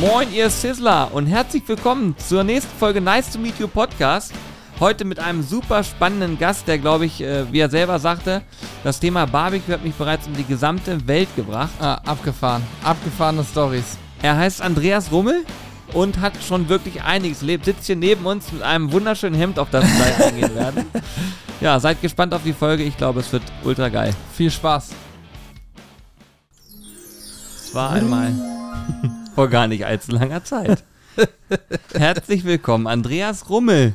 Moin, ihr Sizzler und herzlich willkommen zur nächsten Folge Nice to Meet You Podcast. Heute mit einem super spannenden Gast, der, glaube ich, äh, wie er selber sagte, das Thema Barbecue hat mich bereits um die gesamte Welt gebracht. Ah, abgefahren. Abgefahrene Stories. Er heißt Andreas Rummel und hat schon wirklich einiges erlebt. Sitzt hier neben uns mit einem wunderschönen Hemd, auf das wir gleich eingehen werden. Ja, seid gespannt auf die Folge. Ich glaube, es wird ultra geil. Viel Spaß. Es war einmal vor gar nicht allzu langer Zeit. Herzlich willkommen, Andreas Rummel.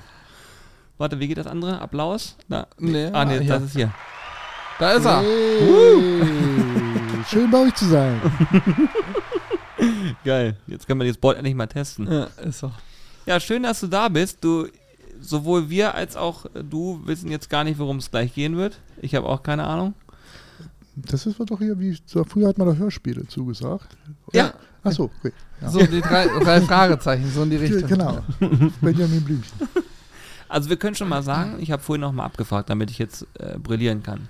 Warte, wie geht das andere? Applaus? Na, Nee, ah, nee, hier. das ist hier. Da ist er. Hey, schön bei euch zu sein. Geil. Jetzt können wir das Board endlich mal testen. Ja, ist doch. Ja, schön, dass du da bist. Du, sowohl wir als auch du wissen jetzt gar nicht, worum es gleich gehen wird. Ich habe auch keine Ahnung. Das ist doch hier, wie so, früher hat man doch Hörspiele zugesagt. Ja. Achso, okay. Ja. So, die drei, drei Fragezeichen, so in die Richtung. Genau. Benjamin Blümchen. Also wir können schon mal sagen, ich habe vorhin noch mal abgefragt, damit ich jetzt äh, brillieren kann.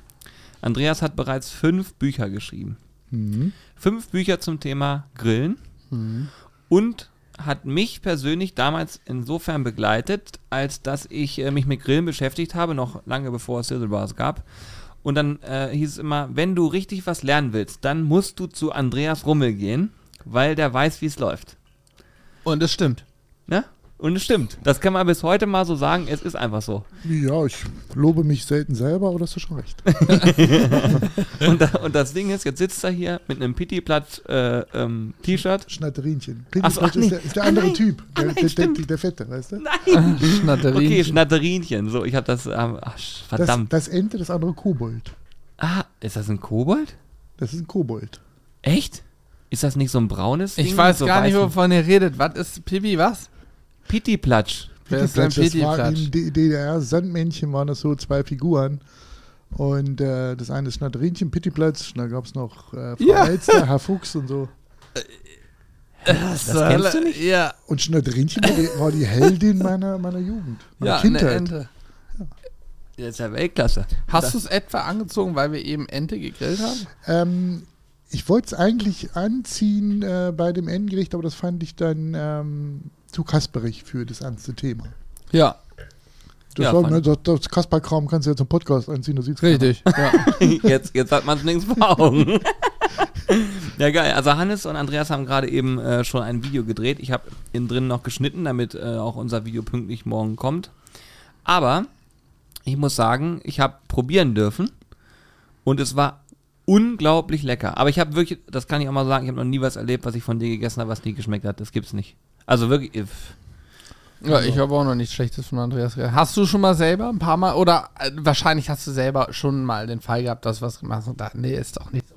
Andreas hat bereits fünf Bücher geschrieben. Mhm. Fünf Bücher zum Thema Grillen Mhm. und hat mich persönlich damals insofern begleitet, als dass ich äh, mich mit Grillen beschäftigt habe, noch lange bevor es Sizzle Bars gab. Und dann äh, hieß es immer, wenn du richtig was lernen willst, dann musst du zu Andreas Rummel gehen, weil der weiß, wie es läuft. Und es stimmt. Ne? Und es stimmt. Das kann man bis heute mal so sagen. Es ist einfach so. Ja, ich lobe mich selten selber, aber das ist schon recht. Und, da, und das Ding ist, jetzt sitzt er hier mit einem Pitti-Platt äh, ähm, T-Shirt. Schnatterienchen. Ach so, ist, nee. der, ist der Ah, andere nein. Typ. Ah, Der, nein, der, der, Fette, weißt du? Nein! Schnatterin. Okay, Schnatterinchen. So, ich habe das. Ähm, ach, sch- Das, verdammt. das Ente, das andere Kobold. ah, ist das ein Kobold? Das ist ein Kobold. Echt? Ist das nicht so ein braunes Ding? ich weiß so gar nicht, wovon ihr redet. Was ist Pipi, was? Pitti-Platsch. Wer ist denn Pittiplatsch, das war Pittiplatsch? in D- DDR, Sandmännchen waren das so zwei Figuren. Und äh, das eine ist Schnatterinchen, Pittiplatsch, und da gab es noch äh, Frau Ja. Elster, Herr Fuchs und so. Das kennst du nicht? Ja, Und Schnatterinchen war die, Heldin meiner, meiner Jugend, meiner ja eine Kindheit. Ente. Das ist ja Weltklasse. Hast du es etwa angezogen, weil wir eben Ente gegrillt haben? Ähm, ich wollte es eigentlich anziehen äh, bei dem Endgericht, aber das fand ich dann ähm, zu kasperig für das ernste Thema. Ja, Das, Ja, war, ne, das, das Kasperkram kannst du ja zum Podcast anziehen, da sieht's richtig. Ja. Jetzt, jetzt hat man es links vor Augen. ja, geil. Also Hannes und Andreas haben gerade eben äh, schon ein Video gedreht. Ich habe innen drin noch geschnitten, damit äh, auch unser Video pünktlich morgen kommt. Aber ich muss sagen, ich habe probieren dürfen und es war unglaublich lecker. Aber ich habe wirklich, das kann ich auch mal sagen, ich habe noch nie was erlebt, was ich von dir gegessen habe, was nie geschmeckt hat. Das gibt's nicht. Also wirklich, äh, Ja, ich habe auch noch nichts Schlechtes von Andreas gehört. Hast du schon mal selber ein paar Mal oder äh, wahrscheinlich hast du selber schon mal den Fall gehabt, dass du was gemacht hast und da, nee, ist doch nicht so.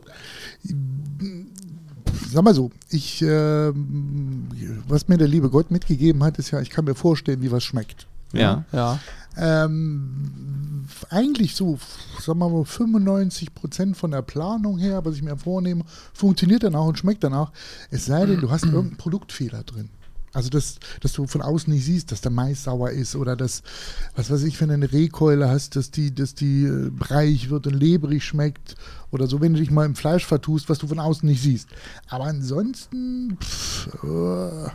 Sag mal so, ich, ähm, was mir der liebe Gott mitgegeben hat, ist ja, ich kann mir vorstellen, wie was schmeckt. ja. Ja. Ähm, eigentlich so, sagen wir mal, 95 Prozent von der Planung her, was ich mir vornehme, funktioniert dann auch und schmeckt dann auch. Es sei denn, du hast irgendeinen Produktfehler drin. Also, dass, dass du von außen nicht siehst, dass der Mais sauer ist oder dass, was weiß ich, wenn du eine Rehkeule hast, dass die, dass die äh, breiig wird und leberig schmeckt oder so, wenn du dich mal im Fleisch vertust, was du von außen nicht siehst. Aber ansonsten, pff, äh,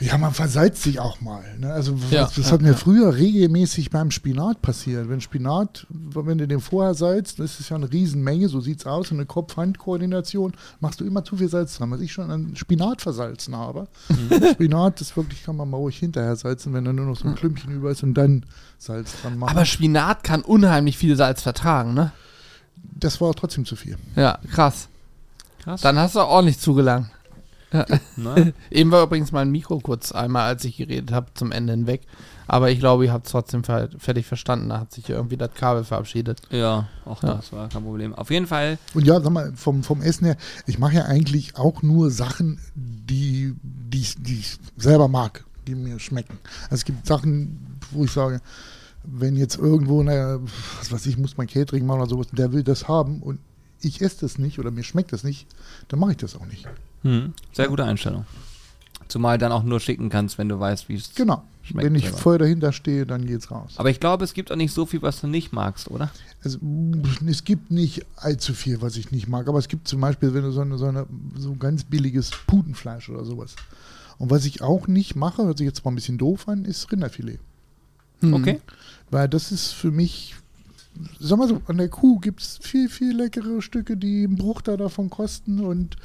ja, man versalzt sich auch mal. Ne? Also Ja, das, das ja, hat mir ja. früher regelmäßig beim Spinat passiert. Wenn Spinat, wenn du den vorher salzt, das ist ja eine Riesenmenge, so sieht's aus, und eine Kopf-Hand-Koordination, machst du immer zu viel Salz dran. Was ich schon an Spinat versalzen habe. Mhm. Spinat, das wirklich kann man mal ruhig hinterher salzen, wenn da nur noch so ein Klümpchen über ist und dann Salz dran machen. Aber Spinat kann unheimlich viel Salz vertragen, ne? das war trotzdem zu viel. Ja, krass. Krass. Dann hast du ordentlich zugelangt. Ne? Eben war übrigens mein Mikro kurz einmal, als ich geredet habe, zum Ende hinweg. Aber ich glaube, ihr habt es trotzdem fer fertig verstanden. Da hat sich irgendwie das Kabel verabschiedet. Ja, auch Ja. das war kein Problem. Auf jeden Fall, Und ja, sag mal, vom, vom Essen her, ich mache ja eigentlich auch nur Sachen, die, die, ich- die ich selber mag, die mir schmecken. Also es gibt Sachen, wo ich sage, wenn jetzt irgendwo, eine, was weiß ich, muss mein Catering machen oder sowas, der will das haben und ich esse das nicht oder mir schmeckt das nicht, dann mache ich das auch nicht. Hm, sehr gute Einstellung. Zumal dann auch nur schicken kannst, wenn du weißt, wie es Genau. schmeckt. Wenn ich selber. voll dahinter stehe, dann geht's raus. Aber ich glaube, es gibt auch nicht so viel, was du nicht magst, oder? Also, es gibt nicht allzu viel, was ich nicht mag, aber es gibt zum Beispiel, wenn du so, eine, so, eine, so ganz billiges Putenfleisch oder sowas. Und was ich auch nicht mache, hört sich jetzt mal ein bisschen doof an, ist Rinderfilet. Hm. Okay. Weil das ist für mich, sag mal so, an der Kuh gibt es viel, viel leckere Stücke, die einen Bruchteil davon kosten. Und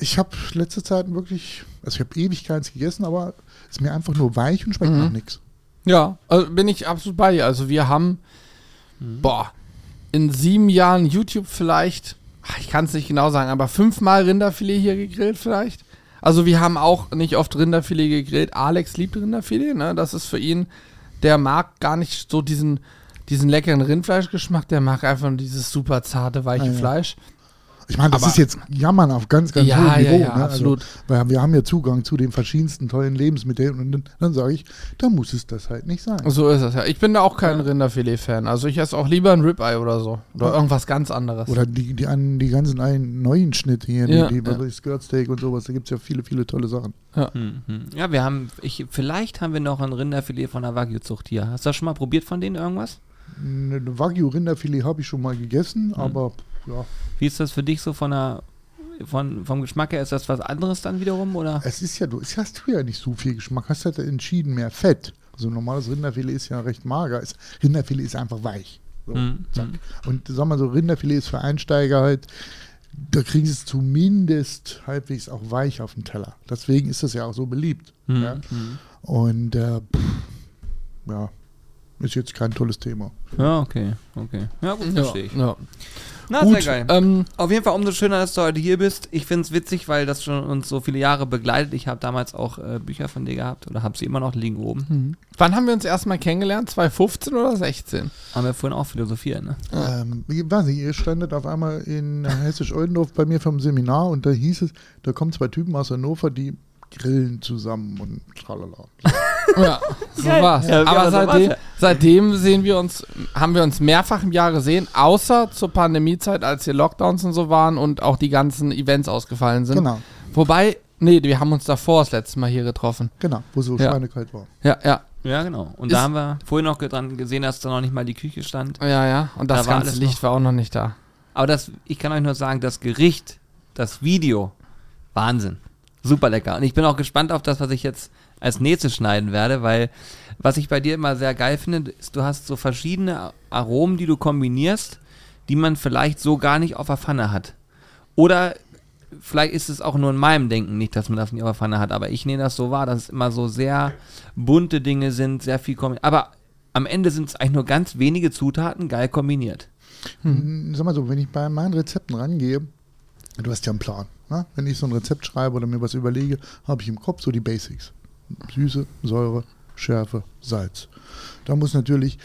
ich habe letzte Zeit wirklich, also ich habe ewig keins gegessen, aber es ist mir einfach nur weich und schmeckt Mhm. nach nichts. Ja, also bin ich absolut bei dir. Also wir haben, Mhm. boah, in sieben Jahren YouTube vielleicht, ach, ich kann es nicht genau sagen, aber fünfmal Rinderfilet hier gegrillt vielleicht. Also wir haben auch nicht oft Rinderfilet gegrillt. Alex liebt Rinderfilet, ne? Das ist für ihn, der mag gar nicht so diesen, diesen leckeren Rindfleischgeschmack, der mag einfach nur dieses super zarte, weiche Ah, ja. Fleisch. Ich meine, das Aber- ist jetzt Jammern auf ganz, ganz Ja, hohem ja, Niveau. ja, ne? absolut. Also, weil wir haben ja Zugang zu den verschiedensten tollen Lebensmitteln und dann, dann sage ich, da muss es das halt nicht sein. So ist es ja. Ich bin da auch kein Rinderfilet-Fan. Also ich esse auch lieber ein Ribeye oder so. Oder Ja. irgendwas ganz anderes. Oder die, die, an, die ganzen ein, neuen Schnitte hier, Ja, die, die ja. was ich, Skirtsteak und sowas, da gibt es ja viele, viele tolle Sachen. Hm, hm. Ja, wir haben, ich, vielleicht haben wir noch ein Rinderfilet von der Wagyu-Zucht hier. Hast du das schon mal probiert von denen irgendwas? Ein Wagyu-Rinderfilet habe ich schon mal gegessen, aber ja, Wie ist das für dich so von der, von, vom Geschmack her? Ist das was anderes dann wiederum, oder? es ist ja, du es hast du ja nicht so viel Geschmack, hast halt entschieden mehr Fett. Also normales Rinderfilet ist ja recht mager. Es, Rinderfilet ist einfach weich. So, Hm, zack. hm. Und sag mal so, Rinderfilet ist für Einsteiger halt, da kriegen sie es zumindest halbwegs auch weich auf den Teller. Deswegen ist das ja auch so beliebt. Hm, Ja? hm. Und äh, pff, ja, ist jetzt kein tolles Thema. Ja, okay, okay. Ja, gut, ja, verstehe ich. ja. Na, Gut, sehr geil. ähm, Auf jeden Fall umso schöner, dass du heute hier bist. Ich finde es witzig, weil das schon uns so viele Jahre begleitet. Ich habe damals auch äh, Bücher von dir gehabt oder habe sie immer noch liegen oben. hm. wann haben wir uns erstmal kennengelernt? 2015 oder 16? Haben wir vorhin auch philosophiert, ne? Ähm, ich weiß nicht, ihr standet auf einmal in Hessisch-Oldendorf bei mir vom Seminar und da hieß es, da kommen zwei Typen aus Hannover, die grillen zusammen und tralala. Ja, so war's. Ja, Aber seitdem, seitdem sehen wir uns, haben wir uns mehrfach im Jahr gesehen, außer zur Pandemiezeit, als hier Lockdowns und so waren und auch die ganzen Events ausgefallen sind. Genau, Wobei, nee, wir haben uns davor das letzte Mal hier getroffen. genau, wo so Ja. schweinekalt war. Ja, ja, Ja, genau. Und Ist- da haben wir vorhin noch dran gesehen, dass da noch nicht mal die Küche stand. ja, ja. Und das Da war ganze alles Licht war auch noch nicht da. Aber das, ich kann euch nur sagen, das Gericht, das Video, Wahnsinn. Super lecker. Und ich bin auch gespannt auf das, was ich jetzt als nächstes schneiden werde, weil was ich bei dir immer sehr geil finde, ist, du hast so verschiedene Aromen, die du kombinierst, die man vielleicht so gar nicht auf der Pfanne hat. Oder vielleicht ist es auch nur in meinem Denken nicht, dass man das nicht auf der Pfanne hat, aber ich nehme das so wahr, dass es immer so sehr bunte Dinge sind, sehr viel kombiniert. Aber am Ende sind es eigentlich nur ganz wenige Zutaten geil kombiniert. Hm. Sag mal so, wenn ich bei meinen Rezepten rangehe, du hast ja einen Plan. Ne? Wenn ich so ein Rezept schreibe oder mir was überlege, habe ich im Kopf so die Basics. Süße, Säure, Schärfe, Salz. Da muss natürlich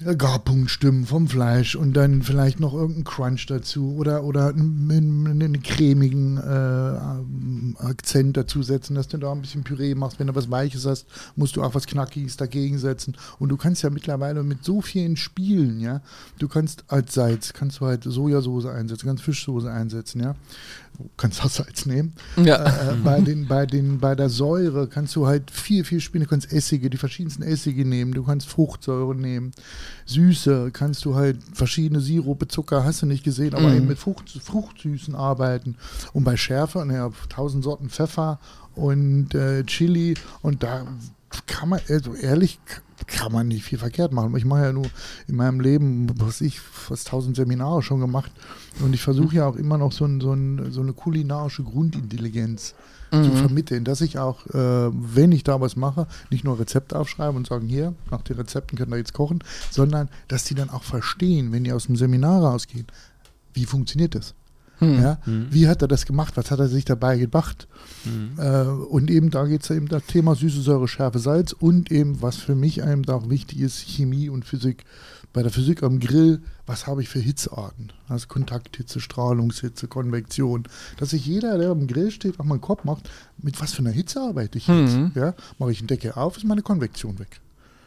der Garpunkt stimmen vom Fleisch und dann vielleicht noch irgendein Crunch dazu oder, oder einen, einen, einen cremigen äh, Akzent dazu setzen, dass du da ein bisschen Püree machst. Wenn du was Weiches hast, musst du auch was Knackiges dagegen setzen. Und du kannst ja mittlerweile mit so vielen Spielen, ja, du kannst als Salz, kannst du halt Sojasauce einsetzen, kannst Fischsoße einsetzen, ja. Du kannst auch Salz nehmen. Ja. Äh, bei, den, bei, den, bei der Säure kannst du halt viel, viel spielen. Du kannst Essige, die verschiedensten Essige nehmen. Du kannst Fruchtsäure nehmen. Süße kannst du halt verschiedene Sirupe, Zucker, hast du nicht gesehen, aber Mhm. eben mit Frucht, Fruchtsüßen arbeiten. Und bei Schärfe, naja, tausend Sorten Pfeffer und äh, Chili. Und da kann man, also ehrlich, kann man nicht viel verkehrt machen. Ich mache ja nur in meinem Leben, was ich, fast tausend Seminare schon gemacht. Und ich versuche ja auch immer noch so, ein, so, ein, so eine kulinarische Grundintelligenz zu Mhm. vermitteln, dass ich auch, äh, wenn ich da was mache, nicht nur Rezepte aufschreibe und sagen, hier, nach den Rezepten könnt ihr jetzt kochen, sondern dass die dann auch verstehen, wenn die aus dem Seminar rausgehen, wie funktioniert das? Hm. Ja? Mhm. Wie hat er das gemacht? Was hat er sich dabei gedacht? Mhm. Äh, und eben da geht es eben das Thema Süße, Säure, Schärfe, Salz und eben, was für mich eben auch wichtig ist, Chemie und Physik. Bei der Physik am Grill, was habe ich für Hitzearten? Also Kontakthitze, Strahlungshitze, Konvektion. Dass sich jeder, der am Grill steht, auch mal einen Kopf macht, mit was für einer Hitze arbeite ich jetzt? Mhm. Ja? Mache ich einen Deckel auf, ist meine Konvektion weg.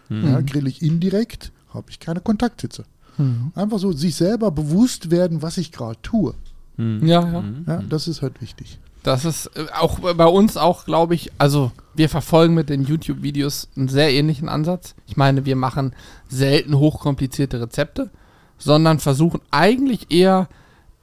Mhm. Ja, grill ich indirekt, habe ich keine Kontakthitze. Mhm. Einfach so sich selber bewusst werden, was ich gerade tue. Mhm. Ja, ja. Mhm. Ja, das ist halt wichtig. Das ist äh, auch bei uns auch, glaube ich, also wir verfolgen mit den YouTube-Videos einen sehr ähnlichen Ansatz. Ich meine, wir machen selten hochkomplizierte Rezepte, sondern versuchen eigentlich eher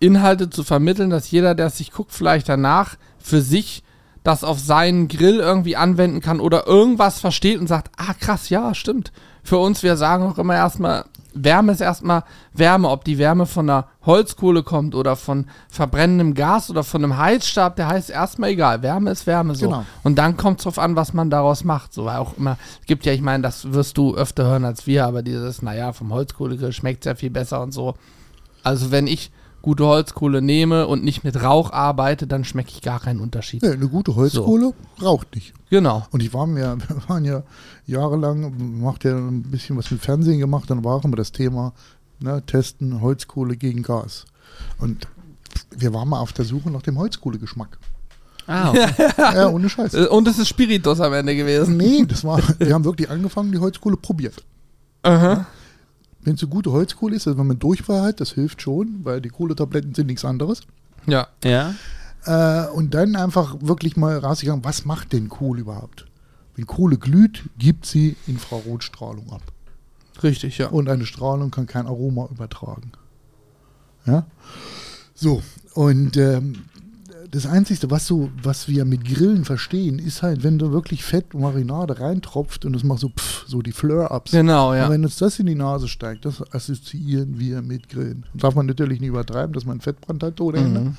Inhalte zu vermitteln, dass jeder, der es sich guckt, vielleicht danach für sich das auf seinen Grill irgendwie anwenden kann oder irgendwas versteht und sagt, ah krass, ja, stimmt. Für uns, wir sagen auch immer erstmal, Wärme ist erstmal Wärme, ob die Wärme von einer Holzkohle kommt oder von verbrennendem Gas oder von einem Heizstab, der heißt erstmal egal. Wärme ist Wärme so. Genau. Und dann kommt es drauf an, was man daraus macht. So weil auch immer, es gibt ja, ich meine, das wirst du öfter hören als wir, aber dieses, naja, vom Holzkohlegrill schmeckt ja viel besser und so. Also wenn ich gute Holzkohle nehme und nicht mit Rauch arbeite, dann schmecke ich gar keinen Unterschied. Ja, eine gute Holzkohle raucht nicht. Genau. Und ich war mir, wir waren ja jahrelang, macht ja ein bisschen was mit Fernsehen gemacht, dann war immer das Thema, ne, testen Holzkohle gegen Gas. Und wir waren mal auf der Suche nach dem Holzkohlegeschmack. Ah, okay. ja, ohne Scheiß. Äh, Und es ist Spiritus am Ende gewesen. Nee, das war, wir haben wirklich angefangen, die Holzkohle probiert. Aha. Wenn es eine gute Holzkohle ist, also wenn man Durchfall hat, das hilft schon, weil die Kohletabletten sind nichts anderes. Ja. ja. Äh, und dann einfach wirklich mal rausgegangen, was macht denn Kohle überhaupt? Wenn Kohle glüht, gibt sie Infrarotstrahlung ab. Richtig, ja. Und eine Strahlung kann kein Aroma übertragen. Ja? So, und ähm, das Einzige, was, so, was wir mit Grillen verstehen, ist halt, wenn du wirklich Fett und Marinade reintropft und es macht so pff, so die Flare-Ups. Genau, ja. Und wenn uns das in die Nase steigt, das assoziieren wir mit Grillen. Darf man natürlich nicht übertreiben, dass man Fettbrand hat Ende. Mhm.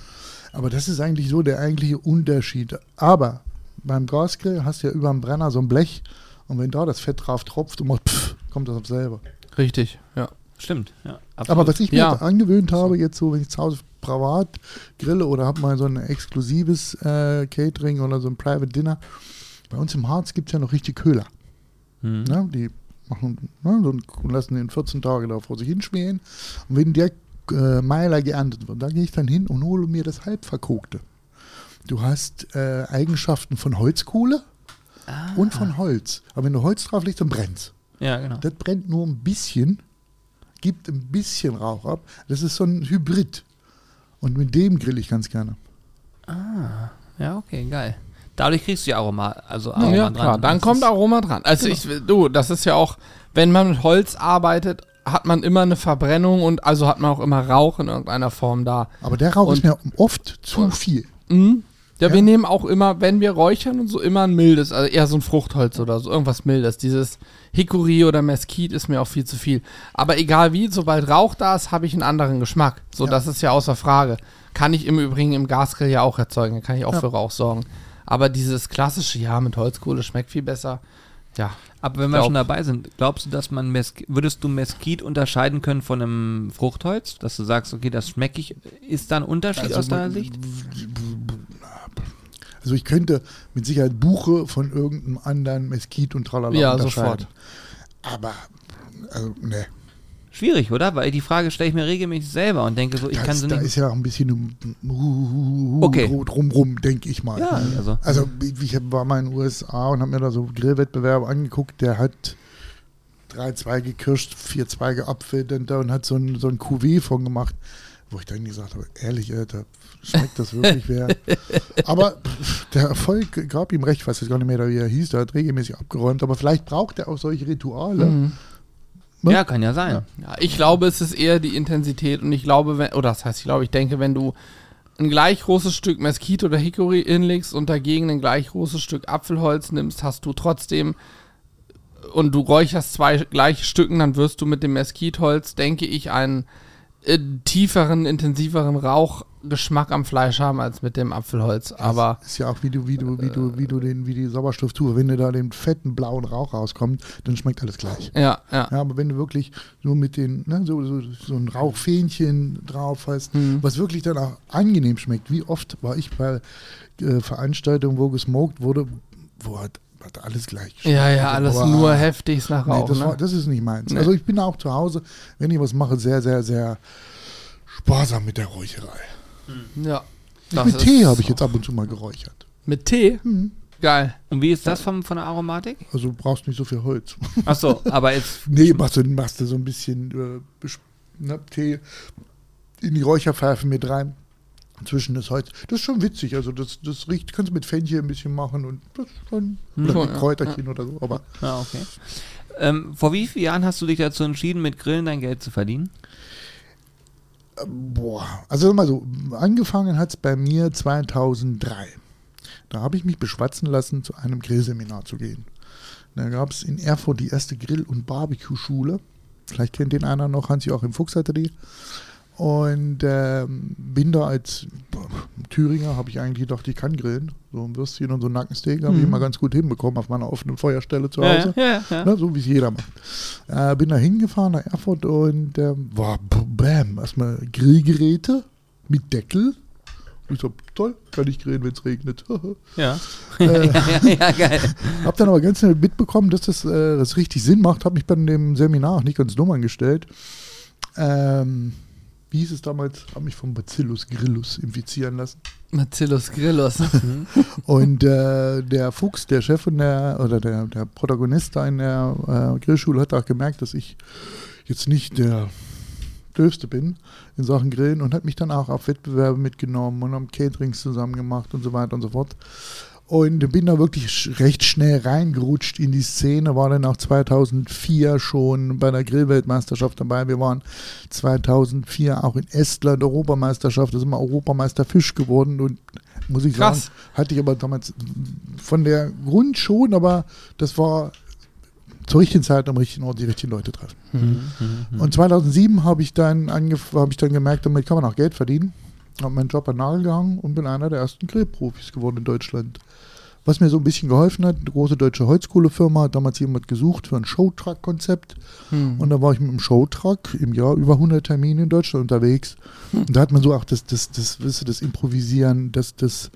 Aber das ist eigentlich so der eigentliche Unterschied. Aber beim Gasgrill hast du ja über dem Brenner so ein Blech und wenn da das Fett drauf tropft und macht pff, kommt das auf selber. Richtig, ja. Stimmt, ja. Aber was ich mir Ja. angewöhnt habe, jetzt so, wenn ich zu Hause privat grille oder habe mal so ein exklusives äh, Catering oder so ein Private Dinner, bei uns im Harz gibt es ja noch richtig Köhler. Hm. Ne? Die machen ne, so, und lassen den 14 Tage da vor sich hinschmähen. Und wenn der äh, Meiler geerntet wird, da gehe ich dann hin und hole mir das Halbverkokte. Du hast äh, Eigenschaften von Holzkohle und von Holz. Aber wenn du Holz drauf legst, dann brennt's. Ja, genau. Das brennt nur ein bisschen, gibt ein bisschen Rauch ab. Das ist so ein Hybrid. Und mit dem grill ich ganz gerne. Ja, okay, geil. Dadurch kriegst du ja Aroma, also Ja, Aroma dran. klar, dann Das kommt Aroma dran. Also ich, du, das ist ja auch, wenn man mit Holz arbeitet, hat man immer eine Verbrennung und also hat man auch immer Rauch in irgendeiner Form da. Aber der Rauch Und- ist mir oft zu viel. Mhm. Ja, Ja. wir nehmen auch immer, wenn wir räuchern und so, immer ein mildes, also eher so ein Fruchtholz oder so, irgendwas mildes. Dieses Hickory oder Mesquite ist mir auch viel zu viel. Aber egal wie, sobald Rauch da ist, habe ich einen anderen Geschmack. So, Ja. das ist ja außer Frage. Kann ich im Übrigen im Gasgrill ja auch erzeugen, da kann ich auch Ja. für Rauch sorgen. Aber dieses klassische, ja, mit Holzkohle schmeckt viel besser. Ja. Aber wenn wir Glaub- schon dabei sind, glaubst du, dass man Mesk würdest du Mesquite unterscheiden können von einem Fruchtholz? Dass du sagst, okay, das schmecke ich. Ist da ein Unterschied Also aus deiner Sicht? Also ich könnte mit Sicherheit Buche von irgendeinem anderen Mesquite und Tralala Ja, unterscheiden. sofort. Aber, also, ne. Schwierig, oder? Weil die Frage stelle ich mir regelmäßig selber und denke so, ich kann Das, sie da nicht. ist ja auch ein bisschen Okay. drumrum, denke ich mal. Ja, also. Also ich war mal in den USA und habe mir da so Grillwettbewerbe angeguckt, der hat drei Zweige Kirsch, vier Zweige Apfel und, und hat so ein, so ein Cuvée von gemacht, wo ich dann gesagt habe, ehrlich, Alter, schmeckt das wirklich wer? Aber der Erfolg gab ihm recht, ich weiß jetzt gar nicht mehr, wie er hieß, der hat regelmäßig abgeräumt, aber vielleicht braucht er auch solche Rituale. Mhm. ne? Ja, kann ja sein. Ja, ich glaube, es ist eher die Intensität und ich glaube, wenn, oder das heißt, ich glaube, ich denke, wenn du ein gleich großes Stück Mesquite oder Hickory hinlegst und dagegen ein gleich großes Stück Apfelholz nimmst, hast du trotzdem und du räucherst zwei gleiche Stücken, dann wirst du mit dem Mesquite-Holz, denke ich, einen äh, tieferen, intensiveren Rauchgeschmack am Fleisch haben als mit dem Apfelholz. Aber ist ja auch wie du, wie du, wie du, wie du den, wie die Sauerstofftour, wenn du da den fetten blauen Rauch rauskommt, dann schmeckt alles gleich. ja, ja. Ja, aber wenn du wirklich nur mit den, ne, so, so, so ein Rauchfähnchen drauf hast, Mhm. was wirklich dann auch angenehm schmeckt. Wie oft war ich bei äh, Veranstaltungen, wo gesmoked wurde, wo hat, hat alles gleich geschmeckt. Ja, ja, alles Aber, nur heftig nach Nee, Rauch. das, ne? war, das ist nicht meins. Nee. Also ich bin auch zu Hause, wenn ich was mache, sehr, sehr, sehr sparsam mit der Räucherei. ja. Ich Das mit Tee habe ich auch- jetzt ab und zu mal geräuchert. Mit Tee? Hm. Geil. Und wie ist das vom, von der Aromatik? Also du brauchst nicht so viel Holz. Achso, aber jetzt. Nee, machst du, machst du so ein bisschen äh, ne, Tee in die Räucherpfeife mit rein. Zwischen das Holz. Das ist schon witzig. Also das, das riecht, kannst du mit Fenchel ein bisschen machen und das schon, oder mit ja. Kräuterchen oder so. Aber Ja, okay. Ähm, vor wie vielen Jahren hast du dich dazu entschieden, mit Grillen dein Geld zu verdienen? boah, also sag mal so, angefangen hat es bei mir 2003. Da habe ich mich beschwatzen lassen, zu einem Grillseminar zu gehen. Da gab es in Erfurt die erste Grill- und Barbecue-Schule. Vielleicht kennt den einer noch, Hans-Joachim Fuchs hatte die. Und ähm, bin da als Thüringer, habe ich eigentlich gedacht, ich kann grillen. So ein Würstchen und so ein Nackensteak habe ich Mhm. immer ganz gut hinbekommen auf meiner offenen Feuerstelle zu Hause. ja, ja, ja. Ne, so wie es jeder macht. Äh, bin da hingefahren nach Erfurt und ähm, war bam, erstmal Grillgeräte mit Deckel. Ich so, toll, kann ich grillen, wenn es regnet. Ja. äh, ja, ja, geil. hab dann aber ganz schnell mitbekommen, dass das, äh, das richtig Sinn macht. Hab mich bei dem Seminar auch nicht ganz dumm angestellt. Ähm, wie hieß es damals? Hab mich vom Bacillus grillus infizieren lassen. Bacillus Grillus. Und äh, der Fuchs, der Chef von der, oder der, der Protagonist da in der äh, Grillschule, hat auch gemerkt, dass ich jetzt nicht der Döfste bin in Sachen Grillen und hat mich dann auch auf Wettbewerbe mitgenommen und haben Caterings zusammen gemacht und so weiter und so fort. Und bin da wirklich recht schnell reingerutscht in die Szene, war dann auch 2004 schon bei der Grillweltmeisterschaft dabei. Wir waren 2004 auch in Estland Europameisterschaft, da sind wir Europameister Fisch geworden und muss ich Krass. sagen, hatte ich aber damals von der Grund schon, aber das war zur richtigen Zeit am richtigen Ort die richtigen Leute treffen. Mhm. Und 2007 habe ich, dann angef- habe ich dann gemerkt, damit kann man auch Geld verdienen. Habe meinen Job an Nagel gehangen und bin einer der ersten Grillprofis geworden in Deutschland. Was mir so ein bisschen geholfen hat, eine große deutsche Holzkohlefirma hat damals jemand gesucht für ein Showtruck-Konzept. Hm. Und da war ich mit dem Showtruck im Jahr über 100 Termine in Deutschland unterwegs. Und da hat man so auch das, das, das, weißt du, das Improvisieren, das, das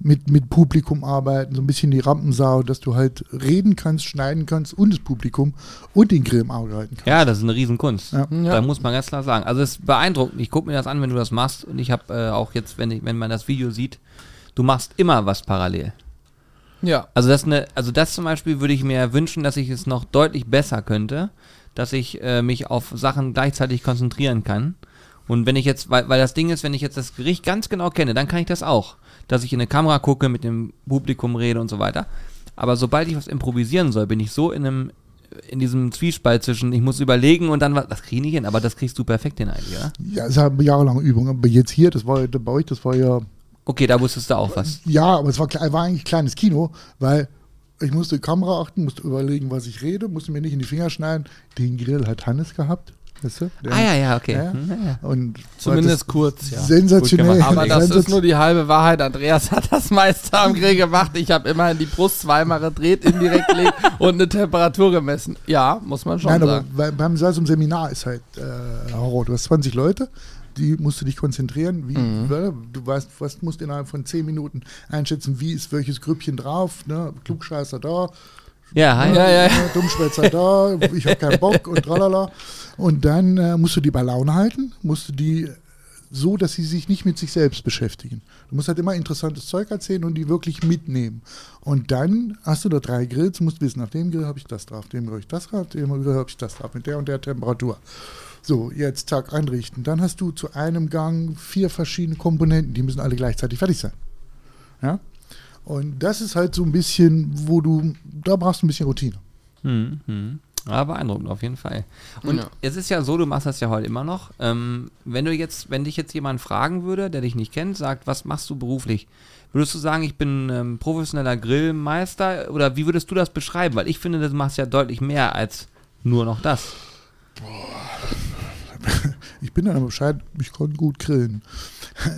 mit, mit Publikum arbeiten, so ein bisschen die Rampensau, dass du halt reden kannst, schneiden kannst und das Publikum und den Grill im Auge halten kannst. Ja, das ist eine Riesenkunst. Ja. Ja. Da muss man ganz klar sagen. Also es ist beeindruckend. Ich gucke mir das an, wenn du das machst. Und ich habe äh, auch jetzt, wenn, ich, wenn man das Video sieht, du machst immer was parallel. Ja. Also das, eine, also das zum Beispiel würde ich mir wünschen, dass ich es noch deutlich besser könnte, dass ich äh, mich auf Sachen gleichzeitig konzentrieren kann. Und wenn ich jetzt, weil, weil das Ding ist, wenn ich jetzt das Gericht ganz genau kenne, dann kann ich das auch. Dass ich in eine Kamera gucke, mit dem Publikum rede und so weiter. Aber sobald ich was improvisieren soll, bin ich so in einem in diesem Zwiespalt zwischen, ich muss überlegen und dann was, das kriege ich nicht hin, aber das kriegst du perfekt hin eigentlich, oder? Ja, es ist halt eine jahrelange Übung. Aber jetzt hier, das war ja bei euch, das war ja, Okay, da wusstest du auch was. ja, aber es war, war eigentlich kleines Kino, weil ich musste die Kamera achten, musste überlegen, was ich rede, musste mir nicht in die Finger schneiden. Den Grill hat Hannes gehabt, weißt du? Der- Ah ja, ja, okay. Ja. Hm, ja, ja. Und Zumindest kurz, ja. Sensationell. Aber das ist nur die halbe Wahrheit. Andreas hat das meiste am Grill gemacht. Ich habe immerhin die Brust zweimal gedreht, indirekt gelegt und eine Temperatur gemessen. Ja, muss man schon Nein, aber sagen. bei, beim so einem Seminar ist halt äh, Horror. Du hast 20 Leute, die musst du dich konzentrieren. Wie, Mhm. ne? Du weißt, was musst innerhalb von 10 Minuten einschätzen, wie ist welches Grüppchen drauf, ne? Klugscheißer da, Ja, hi. Ja, ja, ja. ne? Dummschwätzer da, ich habe keinen Bock und tralala. Und dann äh, musst du die bei Laune halten, musst du die so, dass sie sich nicht mit sich selbst beschäftigen. Du musst halt immer interessantes Zeug erzählen und die wirklich mitnehmen. Und dann hast du da drei Grills, musst wissen, auf dem Grill habe ich das drauf, auf dem Grill habe ich das drauf, auf dem Grill habe ich das drauf, mit der und der Temperatur. So, jetzt Tag einrichten. Dann hast du zu einem Gang vier verschiedene Komponenten, die müssen alle gleichzeitig fertig sein. Ja? Und das ist halt so ein bisschen, wo du, da brauchst du ein bisschen Routine. Hm, hm. Ja, beeindruckend auf jeden Fall. Und Ja. es ist ja so, du machst das ja heute immer noch. Ähm, wenn du jetzt, wenn dich jetzt jemand fragen würde, der dich nicht kennt, sagt, was machst du beruflich? Würdest du sagen, ich bin ähm, professioneller Grillmeister oder wie würdest du das beschreiben? Weil ich finde, du machst ja deutlich mehr als nur noch das. Ich bin dann aber Bescheid, ich kann gut grillen.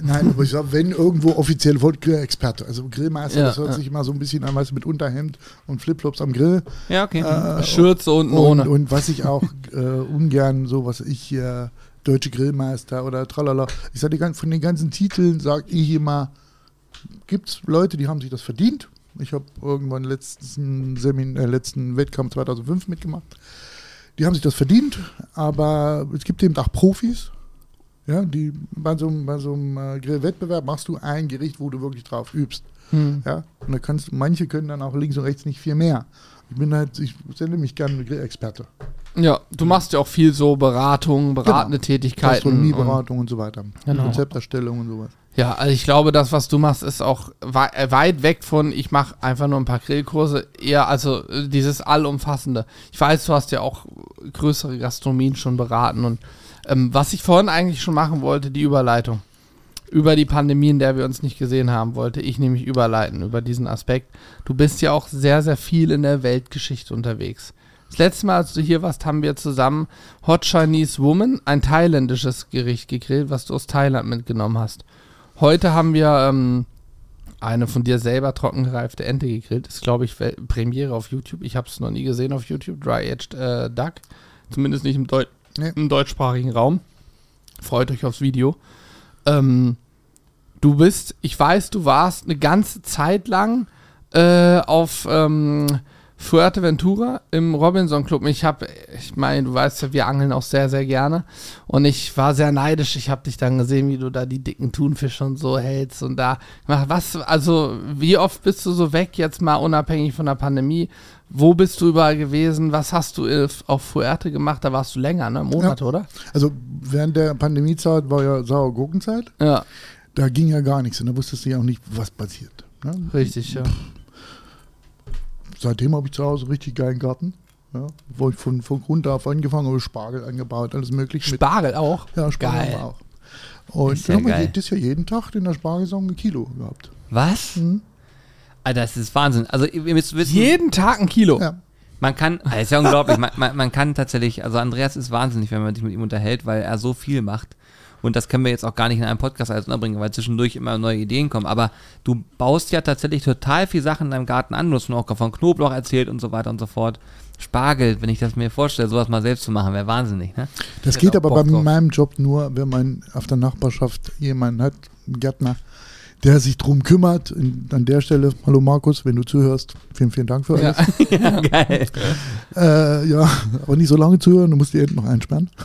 Nein, aber ich sag, wenn irgendwo offiziell wollt, Grillexperte. Also Grillmeister, Ja, das hört ja. sich immer so ein bisschen an, weißt du, mit Unterhemd und Flipflops am Grill. Ja, okay. Äh, Schürze unten und, ohne. und was ich auch äh, ungern, so was ich hier, Deutsche Grillmeister oder tralala, ich sage von den ganzen Titeln, sage ich immer, gibt es Leute, die haben sich das verdient. Ich habe irgendwann letzten, Semin äh, letzten Wettkampf 2005 mitgemacht. Die haben sich das verdient, aber es gibt eben auch Profis. Ja, die bei so, einem- bei so einem äh, Grillwettbewerb machst du ein Gericht, wo du wirklich drauf übst. Hm. Ja, und da kannst manche können dann auch links und rechts nicht viel mehr. Ich bin halt, ich sende mich gerne Grillexperte. Ja, du machst ja auch viel so Beratung, beratende Tätigkeiten. und- Gastronomieberatung und so weiter. Genau. Konzepterstellung und sowas. Ja, also ich glaube, das, was du machst, ist auch äh, weit weg von, ich mache einfach nur ein paar Grillkurse, eher also äh, dieses Allumfassende. Ich weiß, du hast ja auch größere Gastronomien schon beraten und ähm, was ich vorhin eigentlich schon machen wollte, die Überleitung. Über die Pandemie, in der wir uns nicht gesehen haben, wollte ich nämlich überleiten, über diesen Aspekt. Du bist ja auch sehr, sehr viel in der Weltgeschichte unterwegs. Das letzte Mal, als du hier warst, haben wir zusammen Hot Chinese Woman, ein thailändisches Gericht gegrillt, was du aus Thailand mitgenommen hast. Heute haben wir ähm, eine von dir selber trockengereifte Ente gegrillt. Ist, glaube ich, Premiere auf YouTube. Ich habe es noch nie gesehen auf YouTube. Dry-Aged äh, Duck. Zumindest nicht im, Deu Nee. im deutschsprachigen Raum. Freut euch aufs Video. Ähm, du bist, ich weiß, du warst eine ganze Zeit lang äh, auf ähm, Fuerteventura im Robinson Club. Ich habe, ich meine, du weißt ja, wir angeln auch sehr, sehr gerne. Und ich war sehr neidisch. Ich habe dich dann gesehen, wie du da die dicken Thunfische und so hältst und da. Was, also, wie oft bist du so weg, jetzt mal unabhängig von der Pandemie? Wo bist du überall gewesen? Was hast du äh, auf Fuerte gemacht? Da warst du länger, ne? Monate, oder? Also während der Pandemiezeit war ja saure Gurkenzeit. Ja, Da ging ja gar nichts und da wusstest du ja auch nicht, was passiert. Ne? richtig, ja. Seitdem habe ich zu Hause einen richtig geilen Garten. Ja, wo ich von, von Grund auf angefangen habe, Spargel angebaut, alles mögliche. Spargel auch? Ja, Spargel Geil. auch. Und Ist ja haben wir Jahr jeden Tag in der Spargelsaison ein Kilo gehabt. Was? Alter, das ist Wahnsinn. Also ihr müsst wissen, Jeden Tag ein Kilo. Ja. man kann, das ist ja unglaublich, man, man, man kann tatsächlich, also Andreas ist wahnsinnig, wenn man sich mit ihm unterhält, weil er so viel macht. Und das können wir jetzt auch gar nicht in einem Podcast alles unterbringen, weil zwischendurch immer neue Ideen kommen. Aber du baust ja tatsächlich total viel Sachen in deinem Garten an. Du hast mir auch von Knoblauch erzählt und so weiter und so fort. Spargel, wenn ich das mir vorstelle, sowas mal selbst zu machen, wäre wahnsinnig, ne? Das geht aber auch bei Bock drauf. meinem Job nur, wenn man auf der Nachbarschaft jemanden hat, einen Gärtner, der sich drum kümmert. An der Stelle, hallo Markus, wenn du zuhörst, vielen, vielen Dank für alles. Ja. Ja, geil. Äh, ja, aber nicht so lange zuhören, du musst die Enten noch einsperren.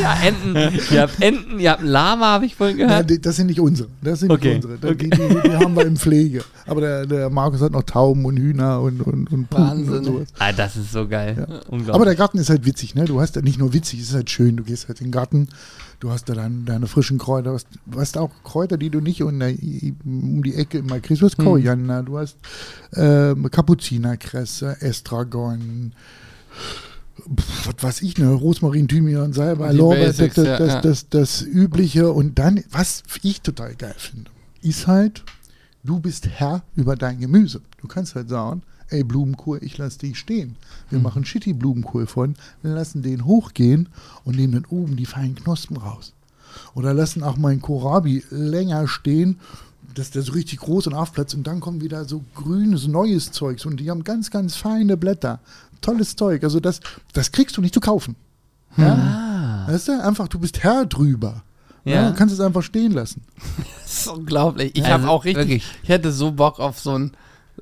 Ja, Enten. Ihr habt Enten, ihr habt ein Lama, habe ich vorhin Ja, gehört. die, das sind nicht unsere. Das sind Okay, nicht unsere. Die, die, die, die haben wir in Pflege. Aber der, der Markus hat noch Tauben und Hühner und, und, und Puten Wahnsinn. und sowas. Ah, das ist so geil. Unglaublich. Aber der Garten ist halt witzig, ne? Du hast ja nicht nur witzig, es ist halt schön. Du gehst halt in den Garten, du hast da dann deine frischen Kräuter, du hast, du hast auch Kräuter, die du nicht um, der, um die Ecke immer kriegst. Du hast Hm. Koriander, du hast ähm, Kapuzinerkresse, Estragon, pf, was weiß ich, ne? Rosmarin, Thymian, Salbei, Lorbeer, das, das, ja, das, ja. das, das Übliche. Und dann, was ich total geil finde, ist halt, du bist Herr über dein Gemüse. Du kannst halt sagen, ey Blumenkohl, ich lasse dich stehen. Wir machen shitty Blumenkohl von, wir lassen den hochgehen und nehmen dann oben die feinen Knospen raus. Oder lassen auch mal einen Kohlrabi länger stehen, dass der so richtig groß und aufplatzt und dann kommt wieder so grünes, neues Zeugs und die haben ganz, ganz feine Blätter. Tolles Zeug. Also das, das kriegst du nicht zu kaufen. Ja? Weißt du, einfach, du bist Herr drüber. Ja. Ja. du kannst es einfach stehen lassen. Das ist unglaublich. Ich Also, habe auch richtig, wirklich. ich hätte so Bock auf so einen,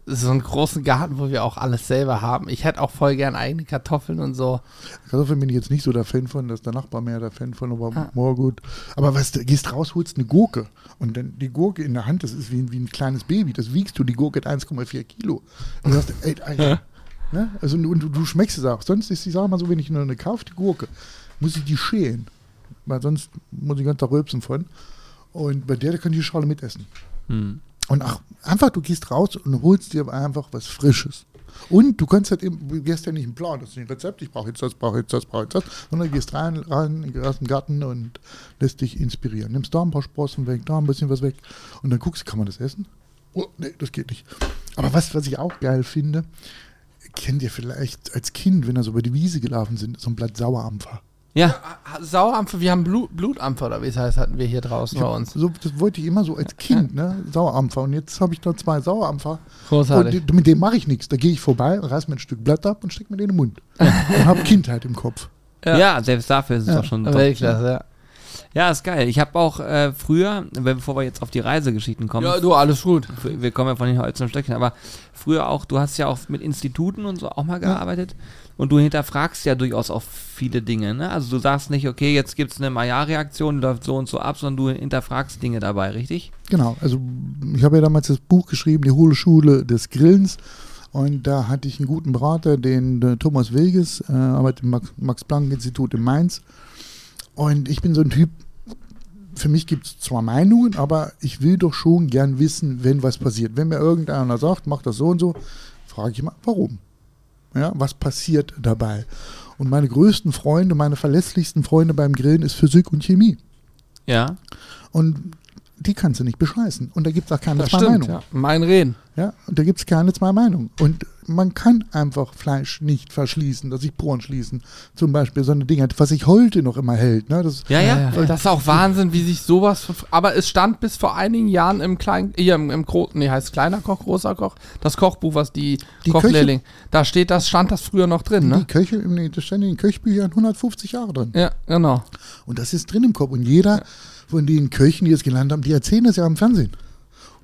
so einen großen Garten, wo wir auch alles selber haben. Ich hätte auch voll gern eigene Kartoffeln und so. Kartoffeln bin ich jetzt nicht so der Fan von, dass der Nachbar mehr der Fan von, aber more gut. Aber was, du gehst raus, holst eine Gurke und dann die Gurke in der Hand, das ist wie, wie ein kleines Baby, das wiegst du, die Gurke hat 1,4 Kilo. Und du sagst, ey, Alter, ne? Also und du, du schmeckst es auch. Sonst ist, ich sag mal so, wenn ich nur eine kaufe, die Gurke, muss ich die schälen. Weil sonst muss ich ganz da rülpsen von. Und bei der, da kann ich die Schale mitessen. Hm. Und auch einfach, du gehst raus und holst dir einfach was Frisches. Und du kannst halt eben, du gehst ja nicht im Plan, das ist ein Rezept, ich brauche jetzt das, brauche jetzt das, brauche jetzt das, sondern du gehst rein, rein, aus dem Garten und lässt dich inspirieren. Nimmst da ein paar Sprossen weg, da ein bisschen was weg und dann guckst, kann man das essen? Oh, nee, das geht nicht. Aber was, was ich auch geil finde, kennt ihr vielleicht als Kind, wenn ihr so über die Wiese gelaufen sind, so ein Blatt Sauerampfer. Ja, Sauerampfer, wir haben Blut, Blutampfer oder wie es heißt, hatten wir hier draußen Ich bei uns. so, das wollte ich immer so als Kind, ne? Sauerampfer. Und jetzt habe ich da zwei Sauerampfer. Großartig. Und mit dem mache ich nichts. Da gehe ich vorbei, reiß mir ein Stück Blatt ab und steck mir den in den Mund. und habe Kindheit im Kopf. Ja. ja. selbst dafür ist es Ja. doch schon top. Weltklasse, ja. Ja, ist geil. Ich habe auch äh, früher, bevor wir jetzt auf die Reisegeschichten kommen, Ja, du, alles gut. wir kommen ja von den Holz zum Stöckchen, aber früher auch, du hast ja auch mit Instituten und so auch mal gearbeitet und du hinterfragst ja durchaus auch viele Dinge, ne? Also du sagst nicht, okay, jetzt gibt es eine Maillard-Reaktion, läuft so und so ab, sondern du hinterfragst Dinge dabei, richtig? Genau. Also ich habe ja damals das Buch geschrieben, die hohle Schule des Grillens. Und da hatte ich einen guten Berater, den äh, Thomas Wilges, äh, arbeitet im Max- Max-Planck-Institut in Mainz. Und ich bin so ein Typ, für mich gibt es zwar Meinungen, aber ich will doch schon gern wissen, wenn was passiert. Wenn mir irgendeiner sagt, mach das so und so, frage ich mal, warum? Ja, was passiert dabei? Und meine größten Freunde, meine verlässlichsten Freunde beim Grillen ist Physik und Chemie. Ja. Und die kannst du nicht bescheißen. Und da gibt es auch keine Das zwei stimmt, Meinungen. ja. Mein Reden. Ja, und da gibt es keine zwei Meinungen. Und man kann einfach Fleisch nicht verschließen, dass sich Poren schließen. Zum Beispiel so eine Dinge, was sich heute noch immer hält. Ne? Das, Ja, ja. Das ist auch Wahnsinn, wie sich sowas. ver- Aber es stand bis vor einigen Jahren im kleinen, hier im, im Gro nee, heißt kleiner Koch, großer Koch, das Kochbuch, was die, Die Kochlehrling, da steht das, stand das früher noch drin, Die ne? Köche, nee, das stand in den Köchbüchern 150 Jahre drin. Ja, genau. Und das ist drin im Kopf. Und jeder von den Köchen, die es gelernt haben, die erzählen das ja am Fernsehen.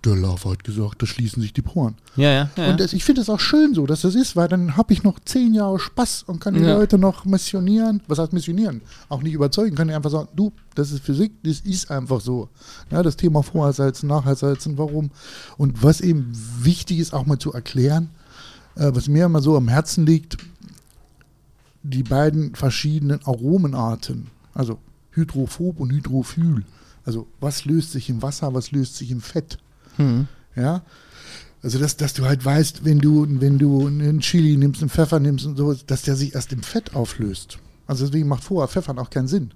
Der Lava hat gesagt, da schließen sich die Poren. Ja, ja. ja. Und das, ich finde es auch schön so, dass das ist, weil dann habe ich noch zehn Jahre Spaß und kann die Ja. Leute noch missionieren. Was heißt missionieren? Auch nicht überzeugen, kann ich einfach sagen, du, das ist Physik, das ist einfach so. Ja, das Thema Vorhersalzen, Nachhersalzen, warum? Und was eben wichtig ist, auch mal zu erklären, äh, was mir immer so am Herzen liegt, die beiden verschiedenen Aromenarten, also Hydrophob und Hydrophyl. Also was löst sich im Wasser, was löst sich im Fett. Hm. Ja. Also dass, dass du halt weißt, wenn du, wenn du einen Chili nimmst, einen Pfeffer nimmst und so, dass der sich erst im Fett auflöst. Also deswegen macht vorher Pfeffern auch keinen Sinn.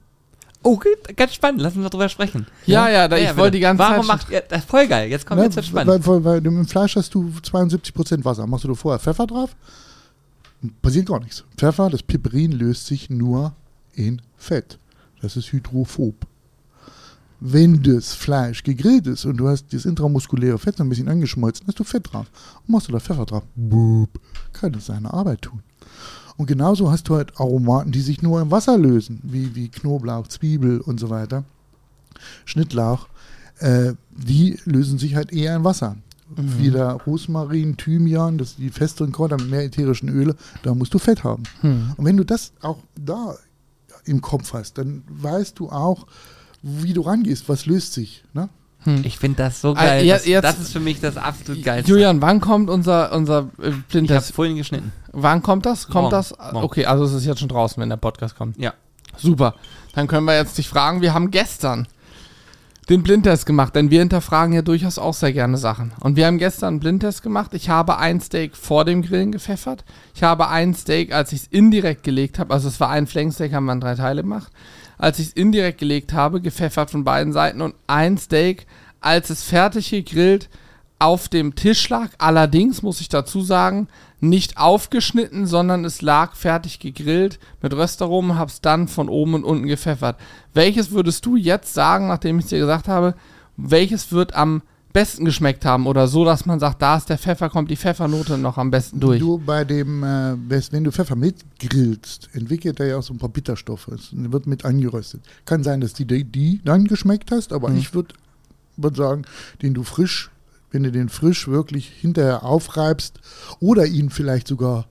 oh, gut, ganz spannend. Lass uns darüber sprechen. Ja, ja, da, ich bitte. wollte die ganze Warum Zeit. macht ihr. Das ist voll geil. Jetzt kommt Ne? jetzt wird spannend. weil, weil, weil im Fleisch hast du 72% Wasser. Machst du da vorher Pfeffer drauf, passiert gar nichts. Pfeffer, das Piperin löst sich nur in Fett. Das ist hydrophob. Wenn das Fleisch gegrillt ist und du hast das intramuskuläre Fett so ein bisschen angeschmolzen, hast du Fett drauf. Und machst du da Pfeffer drauf, boop, kann es seine Arbeit tun. Und genauso hast du halt Aromaten, die sich nur im Wasser lösen, wie, wie Knoblauch, Zwiebel und so weiter. Schnittlauch, äh, die lösen sich halt eher im Wasser. Wieder Rosmarin, Thymian, das die festeren Kräuter mit mehr ätherischen Öle, da musst du Fett haben. Hm. Und wenn du das auch da im Kopf hast, dann weißt du auch, wie du rangehst, was löst sich. Ne? Ich finde das so Ah, geil. ja, das, jetzt- das ist für mich das absolut geilste. Julian, wann kommt unser, unser äh, ich habe Blindtest? vorhin geschnitten. Wann kommt das? Kommt Morgen. das? Morgen. Okay, also es ist jetzt schon draußen, wenn der Podcast kommt. Ja. Super. Dann können wir jetzt dich fragen, wir haben gestern den Blindtest gemacht, denn wir hinterfragen ja durchaus auch sehr gerne Sachen. Und wir haben gestern einen Blindtest gemacht. Ich habe ein Steak vor dem Grillen gepfeffert. Ich habe ein Steak, als ich es indirekt gelegt habe, also es war ein Flanksteak, haben wir in drei Teile gemacht. Als ich es indirekt gelegt habe, gepfeffert von beiden Seiten und ein Steak, als es fertig gegrillt auf dem Tisch lag. Allerdings muss ich dazu sagen, nicht aufgeschnitten, sondern es lag fertig gegrillt mit Röstaromen, hab's dann von oben und unten gepfeffert. Welches würdest du jetzt sagen, nachdem ich dir gesagt habe, welches wird am besten geschmeckt haben oder so, dass man sagt, da ist der Pfeffer, kommt die Pfeffernote noch am besten durch? Du bei dem, äh, wenn du Pfeffer mitgrillst, entwickelt er ja auch so ein paar Bitterstoffe. Es wird mit angeröstet. Kann sein, dass die, die, die dann geschmeckt hast, aber Mhm. ich würde würd sagen, den du frisch, wenn du den frisch wirklich hinterher aufreibst oder ihn vielleicht sogar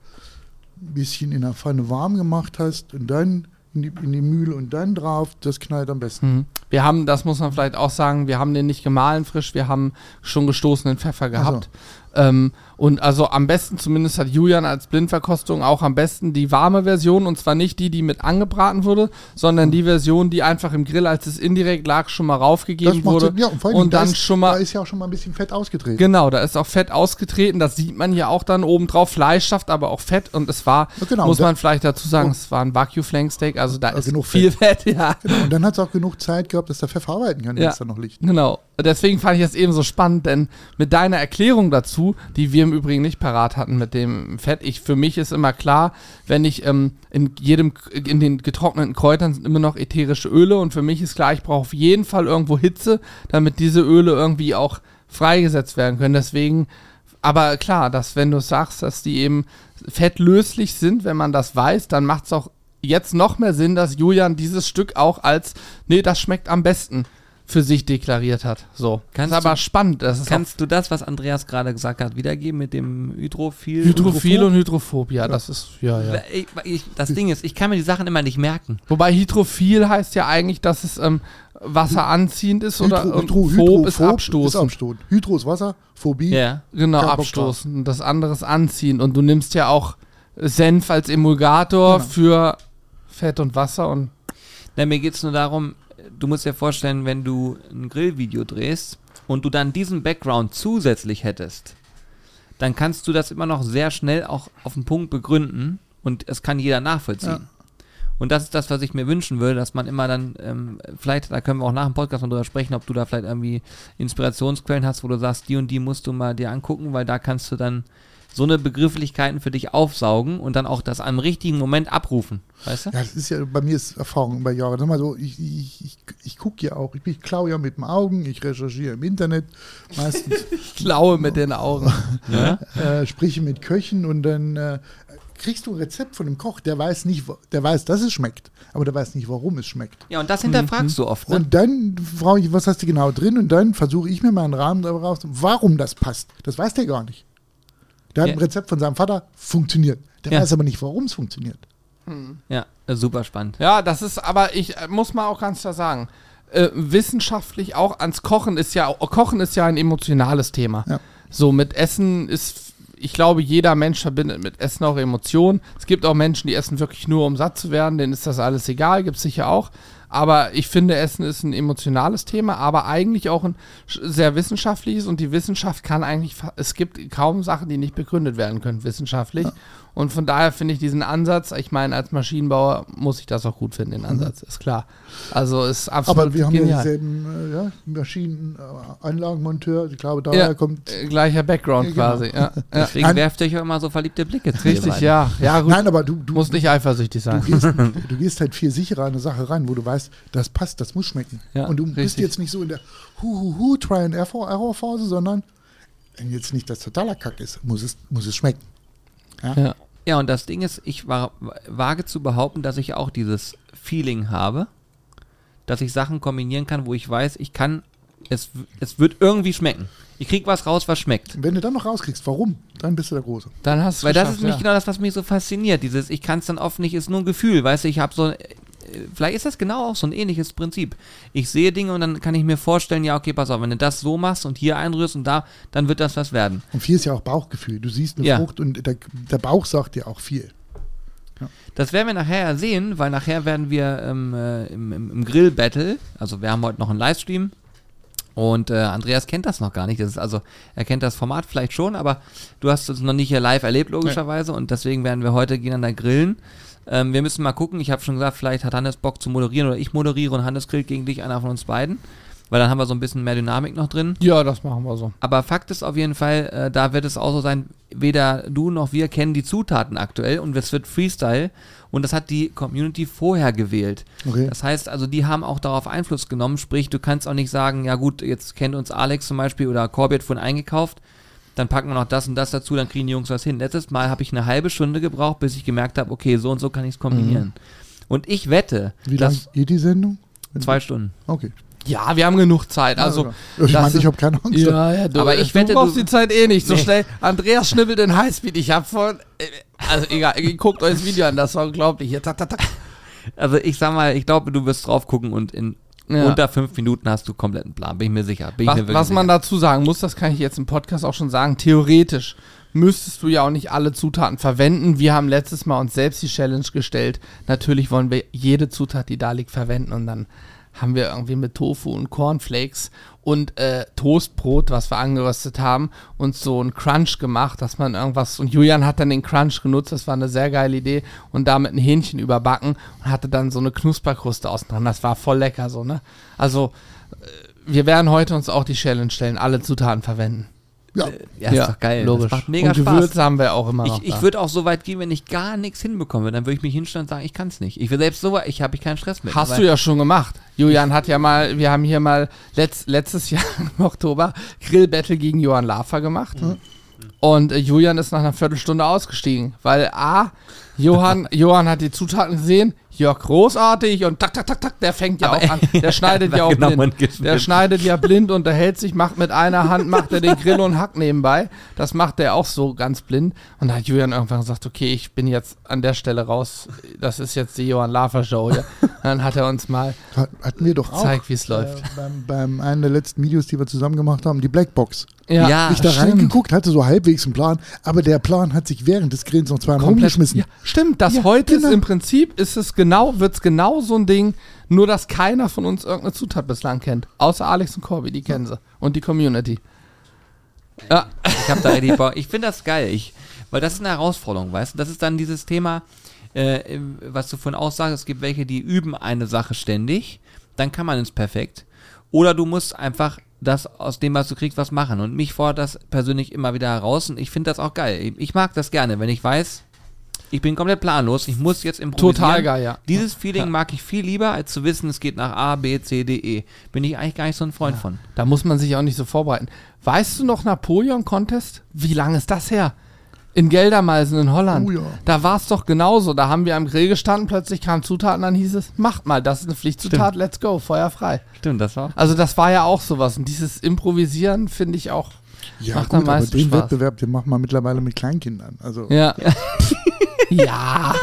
ein bisschen in der Pfanne warm gemacht hast und dann in die, in die Mühle und dann drauf, das knallt am besten. Mhm. Wir haben, das muss man vielleicht auch sagen, wir haben den nicht gemahlen frisch, wir haben schon gestoßenen Pfeffer gehabt. Ähm, und also am besten, zumindest hat Julian als Blindverkostung auch am besten die warme Version und zwar nicht die, die mit angebraten wurde, sondern die Version, die einfach im Grill, als es indirekt lag, schon mal raufgegeben wurde. Sinn. Ja, und und da dann ist, schon Da mal. ist ja auch schon mal ein bisschen Fett ausgetreten. Genau, da ist auch Fett ausgetreten, das sieht man hier auch dann oben drauf. Fleisch schafft aber auch Fett und es war, Ja, genau, muss da- man vielleicht dazu sagen, es war ein Wagyu Flank Steak, also da Ja, ist genug viel Fett, ja. Genau. Und dann hat es auch genug Zeit gehabt, dass der Pfeffer arbeiten kann, wenn Ja. es da noch liegt. Genau. Deswegen fand ich das eben so spannend, denn mit deiner Erklärung dazu, die wir im Übrigen nicht parat hatten mit dem Fett, ich für mich ist immer klar, wenn ich ähm, in jedem in den getrockneten Kräutern sind immer noch ätherische Öle und für mich ist klar, ich brauche auf jeden Fall irgendwo Hitze, damit diese Öle irgendwie auch freigesetzt werden können. Deswegen aber klar, dass wenn du sagst, dass die eben fettlöslich sind, wenn man das weiß, dann macht es auch jetzt noch mehr Sinn, dass Julian dieses Stück auch als, nee, das schmeckt am besten für sich deklariert hat. So. Kannst das ist aber du- spannend. Das ist Kannst du das, was Andreas gerade gesagt hat, wiedergeben mit dem Hydrophil? Hydrophil und Hydrophob, ja, das ist, ja, ja. Ich, ich, das Ding ist, ich kann mir die Sachen immer nicht merken. Wobei Hydrophil heißt ja eigentlich, dass es ähm, wasseranziehend ist oder Hydro, und Hydro, ist abstoßen. Ist abstoßen. Hydro ist Wasser, Phobie. Ja. Genau, abstoßen. Und das andere ist anziehen. Und du nimmst ja auch Senf als Emulgator Genau. für Fett und Wasser und Na, mir geht es nur darum, du musst dir vorstellen, wenn du ein Grillvideo drehst und du dann diesen Background zusätzlich hättest, dann kannst du das immer noch sehr schnell auch auf den Punkt begründen und es kann jeder nachvollziehen. Und das ist das, was ich mir wünschen würde, dass man immer dann, ähm, vielleicht, da können wir auch nach dem Podcast mal drüber sprechen, ob du da vielleicht irgendwie Inspirationsquellen hast, wo du sagst, die und die musst du mal dir angucken, weil da kannst du dann so eine Begrifflichkeiten für dich aufsaugen und dann auch das am richtigen Moment abrufen. Weißt du? Ja, das ist ja, bei mir ist Erfahrung über Jahre. Sag mal so, ich, ich, ich, ich gucke ja auch, ich, ich klaue ja mit den Augen, ich recherchiere im Internet, meistens klaue mit den Augen. Ja? äh, spreche mit Köchen und dann äh, kriegst du ein Rezept von dem Koch, der weiß nicht, der weiß, dass es schmeckt, aber der weiß nicht, warum es schmeckt. Ja, und das hinterfragst du oft, ne? Und dann frage ich, was hast du genau drin? Und dann versuche ich mir mal einen Rahmen darüber raus, warum das passt. Das weiß der gar nicht. Der hat Ja. ein Rezept von seinem Vater, funktioniert. Der Ja. weiß aber nicht, warum es funktioniert. Ja, äh, super spannend. Ja, das ist, aber ich äh, muss mal auch ganz klar sagen, äh, wissenschaftlich auch ans Kochen ist ja, Kochen ist ja ein emotionales Thema. Ja. So mit Essen ist, ich glaube, jeder Mensch verbindet mit Essen auch Emotionen. Es gibt auch Menschen, die essen wirklich nur, um satt zu werden, denen ist das alles egal, gibt es sicher auch. Aber ich finde, Essen ist ein emotionales Thema, aber eigentlich auch ein sehr wissenschaftliches und die Wissenschaft kann eigentlich, es gibt kaum Sachen, die nicht begründet werden können wissenschaftlich. Und von daher finde ich diesen Ansatz, ich meine, als Maschinenbauer muss ich das auch gut finden, den Ansatz, ist klar. Also ist absolut Aber wir haben ja genial. dieselben äh, ja, Maschinen, äh, Anlagenmonteur. Ich glaube, daher Ja, kommt. äh, gleicher Background Ja, genau. quasi. Ja, ja. Deswegen Nein. werft ihr euch auch immer so verliebte Blicke zu Richtig, ja. Ja, gut. Nein, aber du, du, muss nicht eifersüchtig du, sein. gehst, du gehst halt viel sicherer an eine Sache rein, wo du weißt, das passt, das muss schmecken. Ja, Und du bist richtig. jetzt nicht so in der Hu-Hu-Hu, Try-and-Error-Phase, sondern wenn jetzt nicht das totaler Kack ist, muss es, muss es schmecken. Ja. Ja, und das Ding ist, ich war, wage zu behaupten, dass ich auch dieses Feeling habe, dass ich Sachen kombinieren kann, wo ich weiß, ich kann, es, es wird irgendwie schmecken. Ich krieg was raus, was schmeckt. Wenn du dann noch rauskriegst, warum, dann bist du der Große. Dann hast du Weil das ist nämlich ja. genau das, was mich so fasziniert. Dieses, ich kann es dann oft nicht, ist nur ein Gefühl, weißt du, ich habe so, vielleicht ist das genau auch so ein ähnliches Prinzip. Ich sehe Dinge und dann kann ich mir vorstellen, ja, okay, pass auf, wenn du das so machst und hier einrührst und da, dann wird das was werden. Und viel ist ja auch Bauchgefühl. Du siehst eine Ja. Frucht und der, der Bauch sagt dir auch viel. Das werden wir nachher ja sehen, weil nachher werden wir ähm, äh, im, im, im Grill-Battle, also wir haben heute noch einen Livestream und äh, Andreas kennt das noch gar nicht. Das ist also, er kennt das Format vielleicht schon, aber du hast es noch nicht hier live erlebt, logischerweise, und deswegen werden wir heute gegeneinander grillen. Ähm, wir müssen mal gucken, ich habe schon gesagt, vielleicht hat Hannes Bock zu moderieren oder ich moderiere und Hannes grillt gegen dich, einer von uns beiden, weil dann haben wir so ein bisschen mehr Dynamik noch drin. Ja, das machen wir so. Aber Fakt ist auf jeden Fall, äh, da wird es auch so sein, weder du noch wir kennen die Zutaten aktuell und es wird Freestyle und das hat die Community vorher gewählt. Okay. Das heißt also, die haben auch darauf Einfluss genommen, sprich, du kannst auch nicht sagen, ja gut, jetzt kennt uns Alex zum Beispiel oder Corbett von eingekauft, dann packen wir noch das und das dazu, dann kriegen die Jungs was hin. Letztes Mal habe ich eine halbe Stunde gebraucht, bis ich gemerkt habe, okay, so und so kann ich es kombinieren. Und ich wette, Wie lange geht die Sendung? zwei Stunden. Okay. Ja, wir haben genug Zeit. Also, ich das meine, ist- ich habe keine Angst. ja, ja, du, Aber ich du wette, brauchst du- die Zeit eh nicht so Nee. schnell. Andreas schnibbelt in Highspeed. Ich hab von, äh, also egal, ihr guckt euch das Video an, das war unglaublich. Hier, tak, tak, tak. Also ich sag mal, ich glaube, du wirst drauf gucken und in Ja. unter fünf Minuten hast du kompletten Plan, bin ich mir sicher. Bin Was, mir was man sicher. dazu sagen muss, das kann ich jetzt im Podcast auch schon sagen, theoretisch müsstest du ja auch nicht alle Zutaten verwenden. Wir haben letztes Mal uns selbst die Challenge gestellt. Natürlich wollen wir jede Zutat, die da liegt, verwenden und dann haben wir irgendwie mit Tofu und Cornflakes und äh, Toastbrot, was wir angeröstet haben, uns so einen Crunch gemacht, dass man irgendwas und Julian hat dann den Crunch genutzt, das war eine sehr geile Idee und damit ein Hähnchen überbacken und hatte dann so eine Knusperkruste außen dran. Das war voll lecker so, ne? Also wir werden heute uns auch die Challenge stellen, alle Zutaten verwenden. Ja, Ja, ist doch geil. Logisch. Das macht mega und Spaß. Gewürze haben wir auch immer noch. Ich, ich würde auch so weit gehen, wenn ich gar nichts hinbekomme, dann würde ich mich hinstellen und sagen, ich kann es nicht. Ich will selbst so weit, ich habe ich keinen Stress mit. Hast du ja schon gemacht. Julian hat ja mal, wir haben hier mal letzt, letztes Jahr im Oktober Grillbattle gegen Johann Lafer gemacht. Und äh, Julian ist nach einer Viertelstunde ausgestiegen, weil A, Johann, Johann hat die Zutaten gesehen, Jörg großartig und tak, tak, tak, tak, der fängt ja Aber- auch an. Der schneidet ja auch Genau, blind. Der schneidet ja blind, unterhält sich, macht mit einer Hand, macht er den Grill und Hack nebenbei. Das macht er auch so ganz blind. Und da hat Julian irgendwann gesagt, okay, ich bin jetzt an der Stelle raus. Das ist jetzt die Johann Lafer Show. Ja. Dann hat er uns mal Hat- Hatten wir doch auch. gezeigt, wie es läuft. Äh, beim, beim einen der letzten Videos, die wir zusammen gemacht haben, die Blackbox. Ja. ich da reingeguckt, hatte so halbwegs einen Plan, aber der Plan hat sich während des Grillens noch zweimal umgeschmissen. Ja, stimmt, das Ja, heute genau. ist im Prinzip, ist es genau, wird es genau so ein Ding, nur dass keiner von uns irgendeine Zutat bislang kennt. Außer Alex und Corby, die kennen sie. Und die Community. Ja, Ich habe da richtig Bock. Ich finde das geil. Ich, weil das ist eine Herausforderung, weißt du? Das ist dann dieses Thema, äh, was du vorhin auch sagst, es gibt welche, die üben eine Sache ständig, dann kann man es perfekt. Oder du musst einfach das aus dem, was du kriegst, was machen. Und mich fordert das persönlich immer wieder heraus und ich finde das auch geil. Ich mag das gerne, wenn ich weiß, ich bin komplett planlos, ich muss jetzt improvisieren. Total geil, ja. Dieses Feeling mag ich viel lieber, als zu wissen, es geht nach A, B, C, D, E. Bin ich eigentlich gar nicht so ein Freund von. da muss man sich auch nicht so vorbereiten. Weißt du noch Napoleon-Contest? Wie lange ist das her? In Geldermalsen in Holland. Oh ja. Da war es doch genauso. Da haben wir am Grill gestanden, plötzlich kamen Zutaten, dann hieß es, macht mal, das ist eine Pflichtzutat, let's go, Feuer frei. Stimmt, das war. Also das war ja auch sowas. Und dieses Improvisieren finde ich auch. Ja, Macht gut, am aber meisten den Spaß. Wettbewerb, den machen wir mittlerweile mit Kleinkindern. Also, Ja. ja.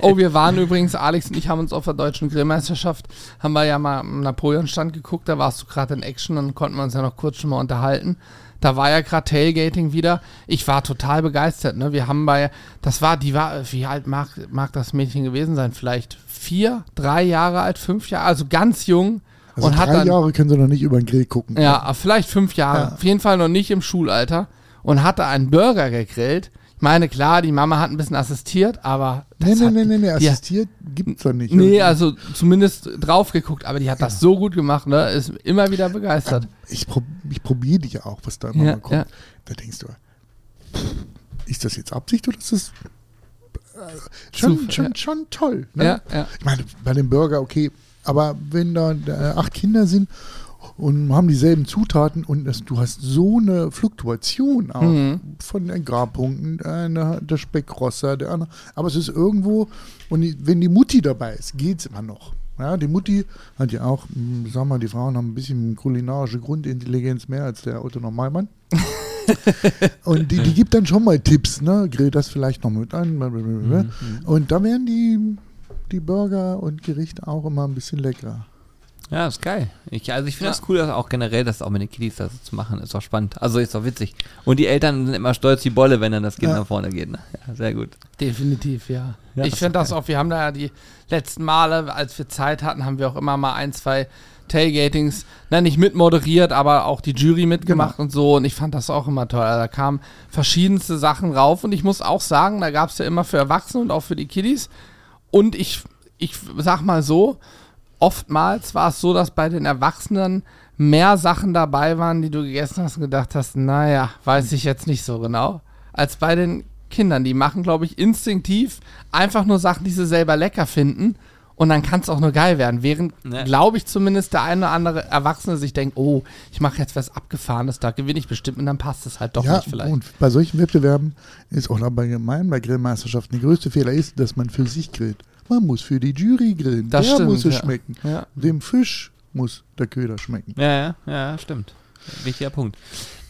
oh, wir waren übrigens, Alex und ich haben uns auf der deutschen Grillmeisterschaft, haben wir ja mal am Napoleon-Stand geguckt, da warst du gerade in Action, dann konnten wir uns ja noch kurz schon mal unterhalten. Da war ja gerade Tailgating wieder. Ich war total begeistert. Ne? Wir haben bei, das war, die war, wie alt mag, mag das Mädchen gewesen sein? Vielleicht vier, drei Jahre alt, fünf Jahre, also ganz jung. also und hat drei dann, Jahre können sie noch nicht über den Grill gucken. ja, vielleicht fünf Jahre. Ja. Auf jeden Fall noch nicht im Schulalter. Und hatte einen Burger gegrillt. Ich meine, klar, die Mama hat ein bisschen assistiert, aber. Nee, das nee, nee, nee, nee, assistiert gibt's doch nicht. Nee, also zumindest drauf geguckt, aber die hat das so gut gemacht, ne? Ist immer wieder begeistert. ich, prob ich probiere dich ja auch, was da immer mal kommt. Da denkst du, ist das jetzt Absicht oder ist das äh, schon, schon, schon toll? Ne? Ja, ja. Ich meine, bei dem Burger, okay, aber wenn da äh, acht Kinder sind und haben dieselben Zutaten und das, du hast so eine Fluktuation auch Mhm. von den Garpunkten, der, der Speckrosser, der andere, aber es ist irgendwo, und die, wenn die Mutti dabei ist, geht es immer noch. Ja, die Mutti hat ja auch, mh, sag mal, die Frauen haben ein bisschen kulinarische Grundintelligenz mehr als der Otto Normalmann. und die, die gibt dann schon mal Tipps, ne? Grill das vielleicht noch mit an. blablabla. Und da werden die, die Burger und Gerichte auch immer ein bisschen leckerer. Ja, ist geil. Ich, also ich finde Ja. das cool, dass auch generell das auch mit den Kiddies das zu machen, ist auch spannend. Also ist auch witzig. Und die Eltern sind immer stolz wie Bolle, wenn dann das Kind Ja. nach vorne geht. Ne? Ja, sehr gut. Definitiv, ja. Ja, ich finde das auch, wir haben da ja die letzten Male, als wir Zeit hatten, haben wir auch immer mal ein, zwei Tailgatings, na, nicht mitmoderiert, aber auch die Jury mitgemacht Genau. und so. Und ich fand das auch immer toll. Also Da kamen verschiedenste Sachen rauf. Und ich muss auch sagen, da gab es ja immer für Erwachsene und auch für die Kiddies. Und ich, ich sag mal so, oftmals war es so, dass bei den Erwachsenen mehr Sachen dabei waren, die du gegessen hast und gedacht hast, naja, weiß ich jetzt nicht so genau, als bei den Kindern. Die machen, glaube ich, instinktiv einfach nur Sachen, die sie selber lecker finden. Und dann kann es auch nur geil werden. Während, Ja. glaube ich, zumindest der eine oder andere Erwachsene sich denkt, oh, ich mache jetzt was Abgefahrenes, da gewinne ich bestimmt und dann passt es halt doch ja, nicht vielleicht. und bei solchen Wettbewerben ist auch allgemein bei Grillmeisterschaften der größte Fehler ist, dass man für sich grillt. Man muss für die Jury grillen. Das Der stimmt, muss es ja. schmecken. Ja. Dem Fisch muss der Köder schmecken. Ja, ja, ja, stimmt. Wichtiger Punkt.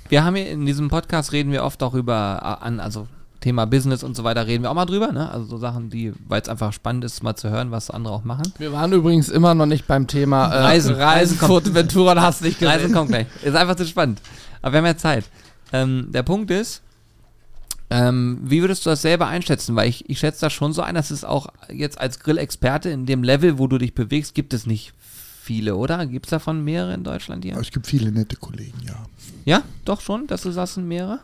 Wir haben hier in diesem Podcast reden wir oft auch über äh, an, also Thema Business und so weiter reden wir auch mal drüber, ne? Also so Sachen, die, weil es einfach spannend ist, mal zu hören, was andere auch machen. Wir waren übrigens immer noch nicht beim Thema äh, Reisen. Reisen kommt. Fuerteventura, da hast du nicht gesehen. Reisen kommt gleich. Ist einfach zu spannend. Aber wir haben ja Zeit. Ähm, der Punkt ist, ähm, wie würdest du das selber einschätzen? Weil ich, ich schätze das schon so ein, dass es auch jetzt als Grillexperte in dem Level, wo du dich bewegst, gibt es nicht viele, oder? Gibt es davon mehrere in Deutschland hier? Es gibt viele nette Kollegen, ja. Ja, doch schon, dass du sagst, sind mehrere?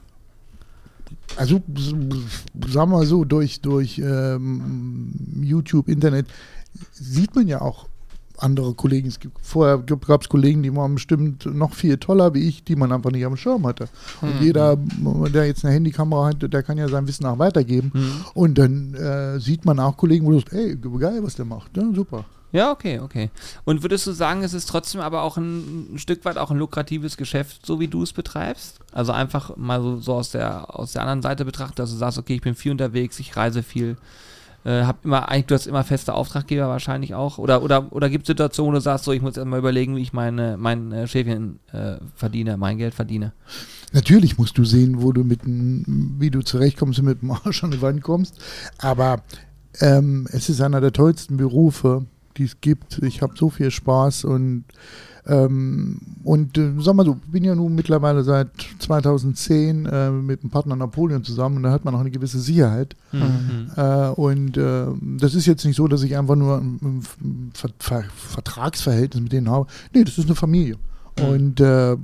Also, sagen wir mal so, durch, durch ähm, YouTube, Internet sieht man ja auch andere Kollegen. Es gibt, vorher gab es Kollegen, die waren bestimmt noch viel toller wie ich, die man einfach nicht am Schirm hatte. Und jeder, der jetzt eine Handykamera hat, der kann ja sein Wissen auch weitergeben. Und dann äh, sieht man auch Kollegen, wo du sagst, ey, geil, was der macht. Ja, super. Ja, okay, okay. Und würdest du sagen, es ist trotzdem aber auch ein, ein Stück weit auch ein lukratives Geschäft, so wie du es betreibst? Also einfach mal so, so aus, der, aus der anderen Seite betrachtet, dass du sagst, okay, ich bin viel unterwegs, ich reise viel. Äh, hab immer, du hast immer feste Auftraggeber wahrscheinlich auch. Oder, oder, oder gibt es Situationen, wo du sagst, so, ich muss erst mal überlegen, wie ich meine, mein äh, Schäfchen äh, verdiene, mein Geld verdiene. Natürlich musst du sehen, wo du mit wie du zurechtkommst und mit dem Arsch an die Wand kommst. Aber ähm, es ist einer der tollsten Berufe, die es gibt. Ich habe so viel Spaß und ähm, und äh, sag mal so, ich bin ja nun mittlerweile seit 2010 äh, mit dem Partner Napoleon zusammen und da hat man auch eine gewisse Sicherheit. Mhm. Äh, und das ist jetzt nicht so, dass ich einfach nur ein, ein Ver Ver Vertragsverhältnis mit denen habe. Nee, das ist eine Familie. Mhm. Und äh,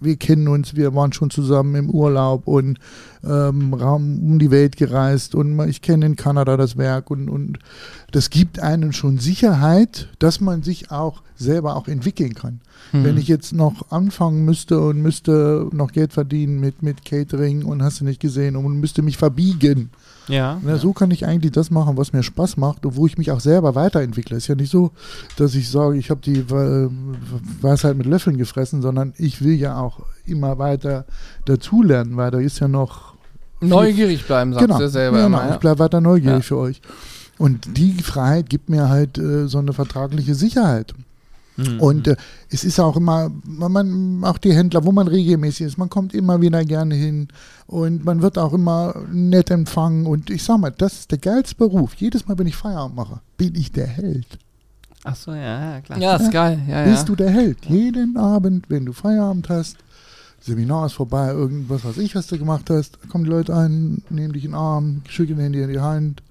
wir kennen uns, wir waren schon zusammen im Urlaub und ähm, Raum um die Welt gereist und ich kenne in Kanada das Werk und, und das gibt einem schon Sicherheit, dass man sich auch selber auch entwickeln kann. Mhm. Wenn ich jetzt noch anfangen müsste und müsste noch Geld verdienen mit, mit Catering und hast du nicht gesehen und müsste mich verbiegen, Ja. na, so kann ich eigentlich das machen, was mir Spaß macht und wo ich mich auch selber weiterentwickle. Ist ja nicht so, dass ich sage, ich habe die äh, Weisheit mit Löffeln gefressen, sondern ich will ja auch immer weiter dazulernen, weil da ist ja noch Neugierig bleiben, sagst genau, du selber genau, immer. Ja. ich bleibe weiter neugierig Ja. für euch. Und die Freiheit gibt mir halt äh, so eine vertragliche Sicherheit. Mhm. Und äh, es ist auch immer, man, man, auch die Händler, wo man regelmäßig ist, man kommt immer wieder gerne hin und man wird auch immer nett empfangen. Und ich sag mal, das ist der geilste Beruf. Jedes Mal, wenn ich Feierabend mache, bin ich der Held. Ach so, ja, ja, klar. Ja, ist geil. Ja, ja. Bist du der Held. Jeden Abend, wenn du Feierabend hast, Seminar ist vorbei, irgendwas, was ich, was du gemacht hast, kommen die Leute ein, nehmen dich in den Arm, schütteln dir in die Hand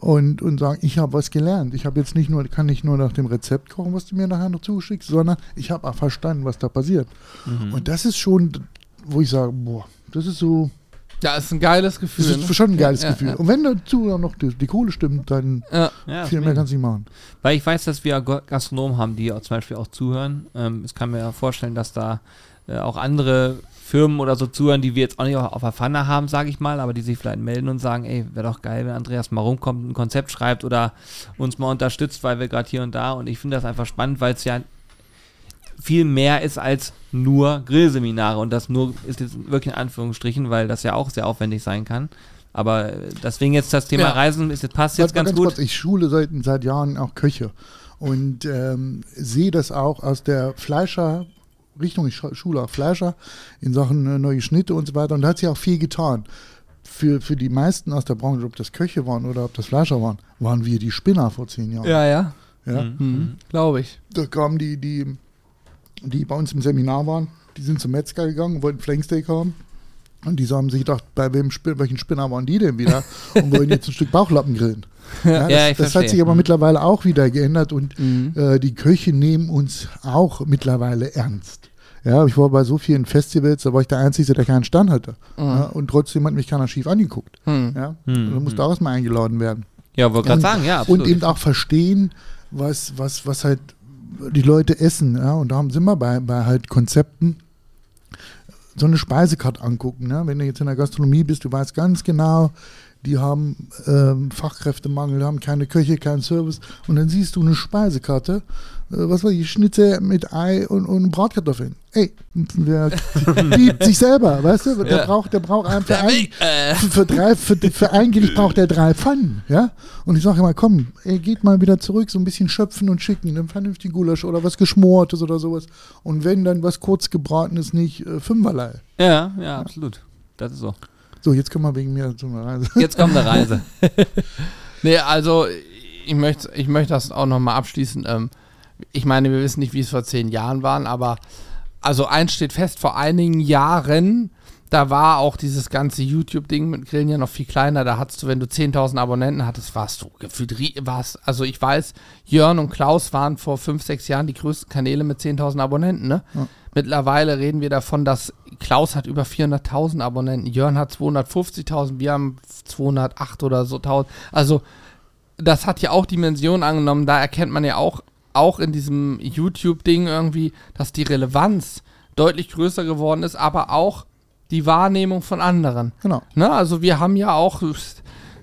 und, und sagen, ich habe was gelernt. Ich habe jetzt nicht nur, kann nicht nur nach dem Rezept kochen, was du mir nachher noch zuschickst, sondern ich habe auch verstanden, was da passiert. Mhm. Und das ist schon, wo ich sage, boah, das ist so, ja, ist ein geiles Gefühl. das ist ne? schon ein geiles Ja, Gefühl. Ja, Und wenn dazu dann noch die, die Kohle stimmt, dann ja. ja, viel mehr kannst du nicht machen. Weil ich weiß, dass wir Gastronomen haben, die auch zum Beispiel auch zuhören. Ähm, ich kann mir ja vorstellen, dass da äh, auch andere Firmen oder so zuhören, die wir jetzt auch nicht auf, der Pfanne haben, sage ich mal, aber die sich vielleicht melden und sagen, ey, wäre doch geil, wenn Andreas mal rumkommt, ein Konzept schreibt oder uns mal unterstützt, weil wir gerade hier und da und ich finde das einfach spannend, weil es ja viel mehr ist als nur Grillseminare und das nur ist jetzt wirklich in Anführungsstrichen, weil das ja auch sehr aufwendig sein kann. Aber deswegen jetzt das Thema Ja. Reisen ist, jetzt passt jetzt mal ganz, gut. Kurz, ich schule seit, seit Jahren auch Köche und ähm, sehe das auch aus der Fleischer Richtung. Schule auch Fleischer in Sachen äh, neue Schnitte und so weiter. Und da hat sich auch viel getan. Für, für die meisten aus der Branche, ob das Köche waren oder ob das Fleischer waren, waren wir die Spinner vor zehn Jahren. ja. ja. Ja? Mhm. Hm, Glaube ich. Da kamen die, die, die bei uns im Seminar waren, die sind zum Metzger gegangen und wollten Flanksteak haben. Und die haben sich gedacht, bei wem, welchen Spinner waren die denn wieder? Und wollen jetzt ein Stück Bauchlappen grillen. Ja, das, Ja, das hat sich aber mittlerweile auch wieder geändert und Mhm. äh, die Köche nehmen uns auch mittlerweile ernst. Ja, ich war bei so vielen Festivals, da war ich der Einzige, der keinen Stand hatte. Ja, und trotzdem hat mich keiner schief angeguckt. Hm. Ja, Mhm. da musste auch erstmal eingeladen werden. Ja, wollte gerade Und- sagen, ja, absolut. Und eben auch verstehen, was, was, was halt die Leute essen. Ja? Und darum sind wir bei, bei halt Konzepten. So eine Speisekarte angucken. Ne? Wenn du jetzt in der Gastronomie bist, du weißt ganz genau, die haben ähm, Fachkräftemangel, haben keine Köche, keinen Service. Und dann siehst du eine Speisekarte, was weiß ich, Schnitzel mit Ei und, und Bratkartoffeln. Ey, der liebt sich selber, weißt du? Der Ja. braucht, der braucht einen für ein, Äh, für, drei, für, für ein Gericht braucht er drei Pfannen, ja? Und ich sage immer, komm, ey, geht mal wieder zurück, so ein bisschen schöpfen und schicken, einen vernünftigen Gulasch oder was Geschmortes oder sowas. Und wenn dann was kurz gebratenes, nicht äh, Fünferlei. ja, ja, absolut. Das ist so. So, jetzt können wir wegen mir zu einer Reise. Jetzt kommt eine Reise. Nee, also ich möchte ich möchte das auch nochmal abschließen. Ähm, ich meine, wir wissen nicht, wie es vor zehn Jahren waren, aber also eins steht fest, vor einigen Jahren, da war auch dieses ganze YouTube-Ding mit Grillen ja noch viel kleiner. Da hattest du, wenn du 10.000 Abonnenten hattest, warst du gefühlt, warst, also ich weiß, Jörn und Klaus waren vor fünf, sechs Jahren die größten Kanäle mit 10.000 Abonnenten, ne? Ja. Mittlerweile reden wir davon, dass Klaus hat über 400.000 Abonnenten, Jörn hat 250.000, wir haben 208 oder so 1000. Also das hat ja auch Dimensionen angenommen. Da erkennt man ja auch, auch in diesem YouTube-Ding irgendwie, dass die Relevanz deutlich größer geworden ist, aber auch die Wahrnehmung von anderen. Genau. Ne? Also wir haben ja auch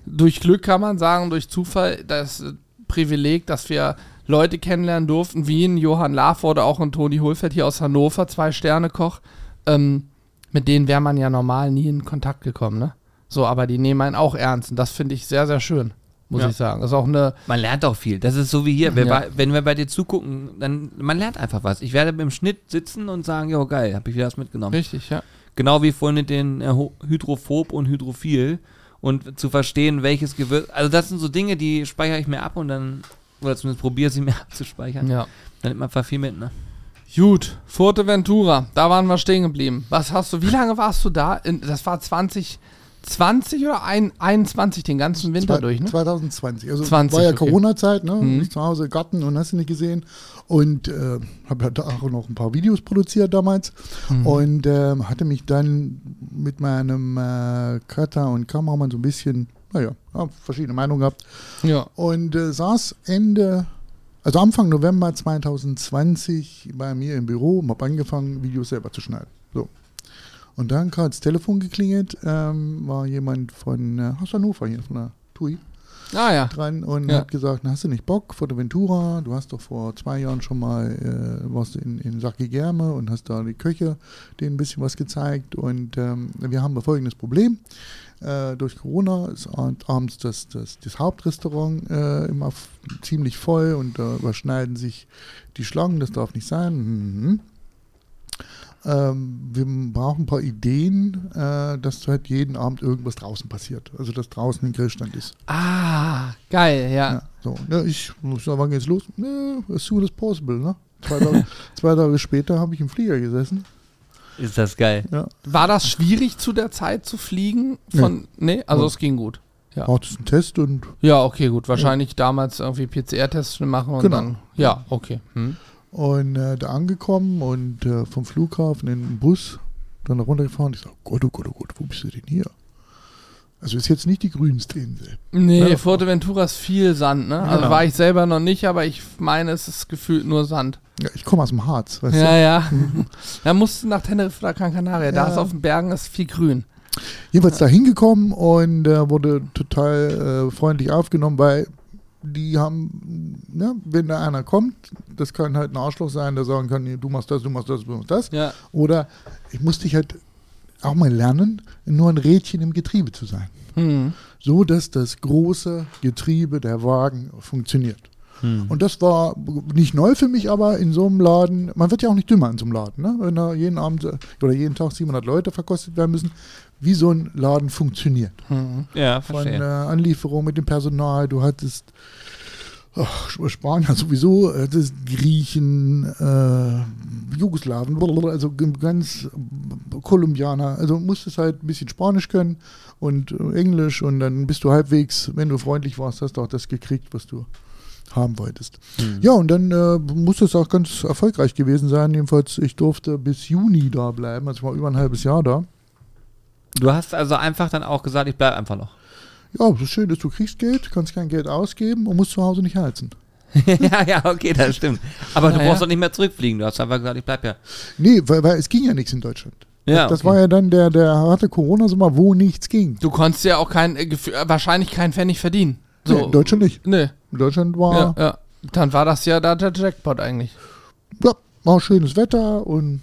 durch Glück kann man sagen, durch Zufall das Privileg, dass wir Leute kennenlernen durften, wie ein Johann Laff oder auch ein Toni Hulfert hier aus Hannover, zwei Sterne Koch. Ähm, mit denen wäre man ja normal nie in Kontakt gekommen, ne? So, aber die nehmen einen auch ernst und das finde ich sehr, sehr schön. Muss Ja. ich sagen. Das ist auch eine, Man lernt auch viel. Das ist so wie hier. Wenn, Ja. wir, wenn wir bei dir zugucken, dann man lernt einfach was. Ich werde im Schnitt sitzen und sagen, jo geil, habe ich wieder was mitgenommen. richtig, ja. Genau wie vorhin mit den äh, Ho- Hydrophob und Hydrophil und zu verstehen, welches Gewürz. Also das sind so Dinge, die speichere ich mir ab und dann oder zumindest probiere sie mir abzuspeichern. ja. Dann nimmt man einfach viel mit, ne? Gut, Fuerteventura, da waren wir stehen geblieben. Was hast du, wie lange warst du da? In, das war 2020 oder ein, 21 den ganzen Winter Zwei- durch, ne? 2020. Also 20, war ja okay. Corona-Zeit, ne? Mhm. Ich zu Hause Garten und hast du nicht gesehen. Und äh, habe ja da auch noch ein paar Videos produziert damals. Mhm. Und ähm, hatte mich dann mit meinem äh, Cutter und Kameramann so ein bisschen, naja, ja, verschiedene Meinungen gehabt. Ja. Und äh, saß Ende, also Anfang November 2020 bei mir im Büro und habe angefangen, Videos selber zu schneiden. So. Und dann gerade das Telefon geklingelt, ähm, war jemand von äh, aus Hannover hier, von der TUI Ah ja. dran und Ja. hat gesagt, hast du nicht Bock, Fuerteventura, du hast doch vor zwei Jahren schon mal, äh, warst in, in Sacchi Germe und hast da die Köche denen ein bisschen was gezeigt und ähm, wir haben folgendes Problem. Äh, durch Corona ist ab- abends das, das, das Hauptrestaurant äh, immer ziemlich voll und da überschneiden sich die Schlangen, das darf nicht sein. Mhm. Ähm, wir brauchen ein paar Ideen, äh, dass halt jeden Abend irgendwas draußen passiert. Also dass draußen ein Grillstand ist. Ah, geil, ja. Ja, so. Ja, ich muss sagen, wann geht's los? Ne, as soon as possible, ne? Zwei Tage, zwei Tage später habe ich im Flieger gesessen. Ist das geil. Ja. War das schwierig zu der Zeit zu fliegen? Von, nee, also Ja. es ging gut. Ja. Braucht es einen Test und Ja, okay, gut. Wahrscheinlich damals irgendwie PCR-Tests machen und Genau. dann. Ja, okay. Hm. Und äh, da angekommen und äh, vom Flughafen in den Bus dann da runtergefahren. Ich sage, Gott, oh Gott, oh Gott, wo bist du denn hier? Also ist jetzt nicht die grünste Insel. Nee, Ja. Fuerteventura ist viel Sand, ne? Also Ja. war ich selber noch nicht, aber ich meine, es ist gefühlt nur Sand. Ja, ich komme aus dem Harz, weißt Ja, ja. Da musst du nach Tenerife oder Gran Canaria. Da Ja. ist auf den Bergen ist viel grün. du? Jedenfalls da hingekommen und äh, wurde total äh, freundlich aufgenommen, weil die haben, ne, wenn da einer kommt, das kann halt ein Arschloch sein, der sagen kann, nee, du machst das, du machst das, du machst das. Ja. Oder ich musste ich halt auch mal lernen, nur ein Rädchen im Getriebe zu sein. Hm. So dass das große Getriebe der Wagen funktioniert. Hm. Und das war nicht neu für mich, aber in so einem Laden, man wird ja auch nicht dümmer in so einem Laden, ne? wenn da jeden Abend äh, oder jeden Tag 700 Leute verkostet werden müssen, wie so ein Laden funktioniert. Hm. Ja, Von äh, verstehe. Anlieferung mit dem Personal, du hattest ach, Spanier sowieso, äh, das Griechen, äh, Jugoslawen, also ganz äh, Kolumbianer, also musstest halt ein bisschen Spanisch können und Englisch und dann bist du halbwegs, wenn du freundlich warst, hast du auch das gekriegt, was du haben wolltest. Hm. Ja, und dann äh, muss es auch ganz erfolgreich gewesen sein. Jedenfalls, ich durfte bis Juni da bleiben, also ich war über ein halbes Jahr da. Du hast also einfach dann auch gesagt, ich bleib einfach noch. Ja, so schön ist, du kriegst Geld, kannst kein Geld ausgeben und musst zu Hause nicht heizen. ja, ja, okay, das stimmt. Aber du brauchst doch nicht mehr zurückfliegen. Du hast einfach gesagt, ich bleib ja. Nee, weil, weil es ging ja nichts in Deutschland. Ja, das okay. war ja dann der, der harte Corona-Sommer, wo nichts ging. Du konntest ja auch kein, äh, äh, wahrscheinlich keinen Pfennig verdienen. Nee, So. in Deutschland nicht. Nee. In Deutschland Ja, war, ja. Dann war das ja da der Jackpot eigentlich. ja, war schönes Wetter und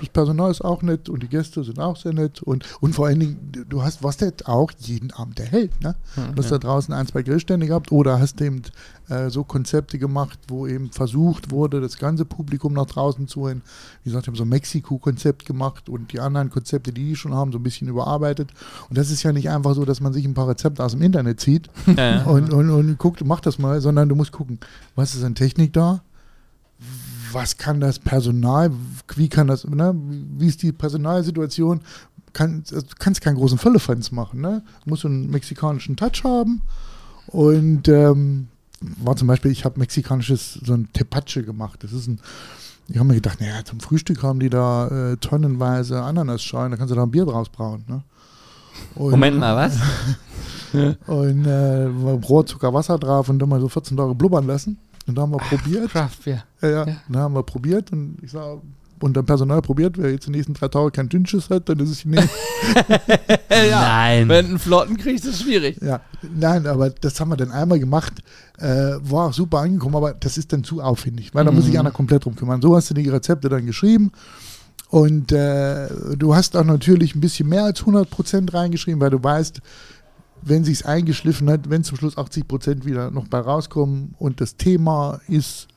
das Personal ist auch nett und die Gäste sind auch sehr nett und, und vor allen Dingen, du hast, warst halt auch jeden Abend der Held, ne? Du hast da draußen ein, zwei Grillstände gehabt oder hast eben äh, so Konzepte gemacht, wo eben versucht wurde, das ganze Publikum nach draußen zu holen. Wie gesagt, ich habe so ein Mexiko-Konzept gemacht und die anderen Konzepte, die die schon haben, so ein bisschen überarbeitet. Und das ist ja nicht einfach so, dass man sich ein paar Rezepte aus dem Internet zieht Ja, ja. und, und, und guckt, mach das mal, sondern du musst gucken, was ist an Technik da? Was kann das Personal, wie kann das, ne, wie ist die Personalsituation? Kann, also du kannst keinen großen Völlefanz machen, ne? Du musst so einen mexikanischen Touch haben und ähm, war zum Beispiel, ich habe mexikanisches, so ein Tepache gemacht. Das ist ein, ich habe mir gedacht, naja, zum Frühstück haben die da äh, tonnenweise Ananasschalen, da kannst du da ein Bier draus brauen, ne? Und- Moment mal, was? und äh, Brot, Zucker, Wasser drauf und dann mal so 14 Tage blubbern lassen. Und da haben wir probiert. Craftbeer. Ja, ja. Ja. Dann haben wir probiert und ich sag, und dann Personal probiert, wer jetzt die nächsten drei Tage kein Dünnschiss hat, dann ist es nicht. Nein. Wenn du einen Flotten kriegst, ist es schwierig. ja, nein, aber das haben wir dann einmal gemacht. Äh, war auch super angekommen, aber das ist dann zu aufwendig, weil da muss sich Mhm. einer komplett drum kümmern. So hast du die Rezepte dann geschrieben. Und äh, du hast auch natürlich ein bisschen mehr als 100% reingeschrieben, weil du weißt, wenn sich's eingeschliffen hat, wenn zum Schluss 80 Prozent wieder noch bei rauskommen und das Thema ist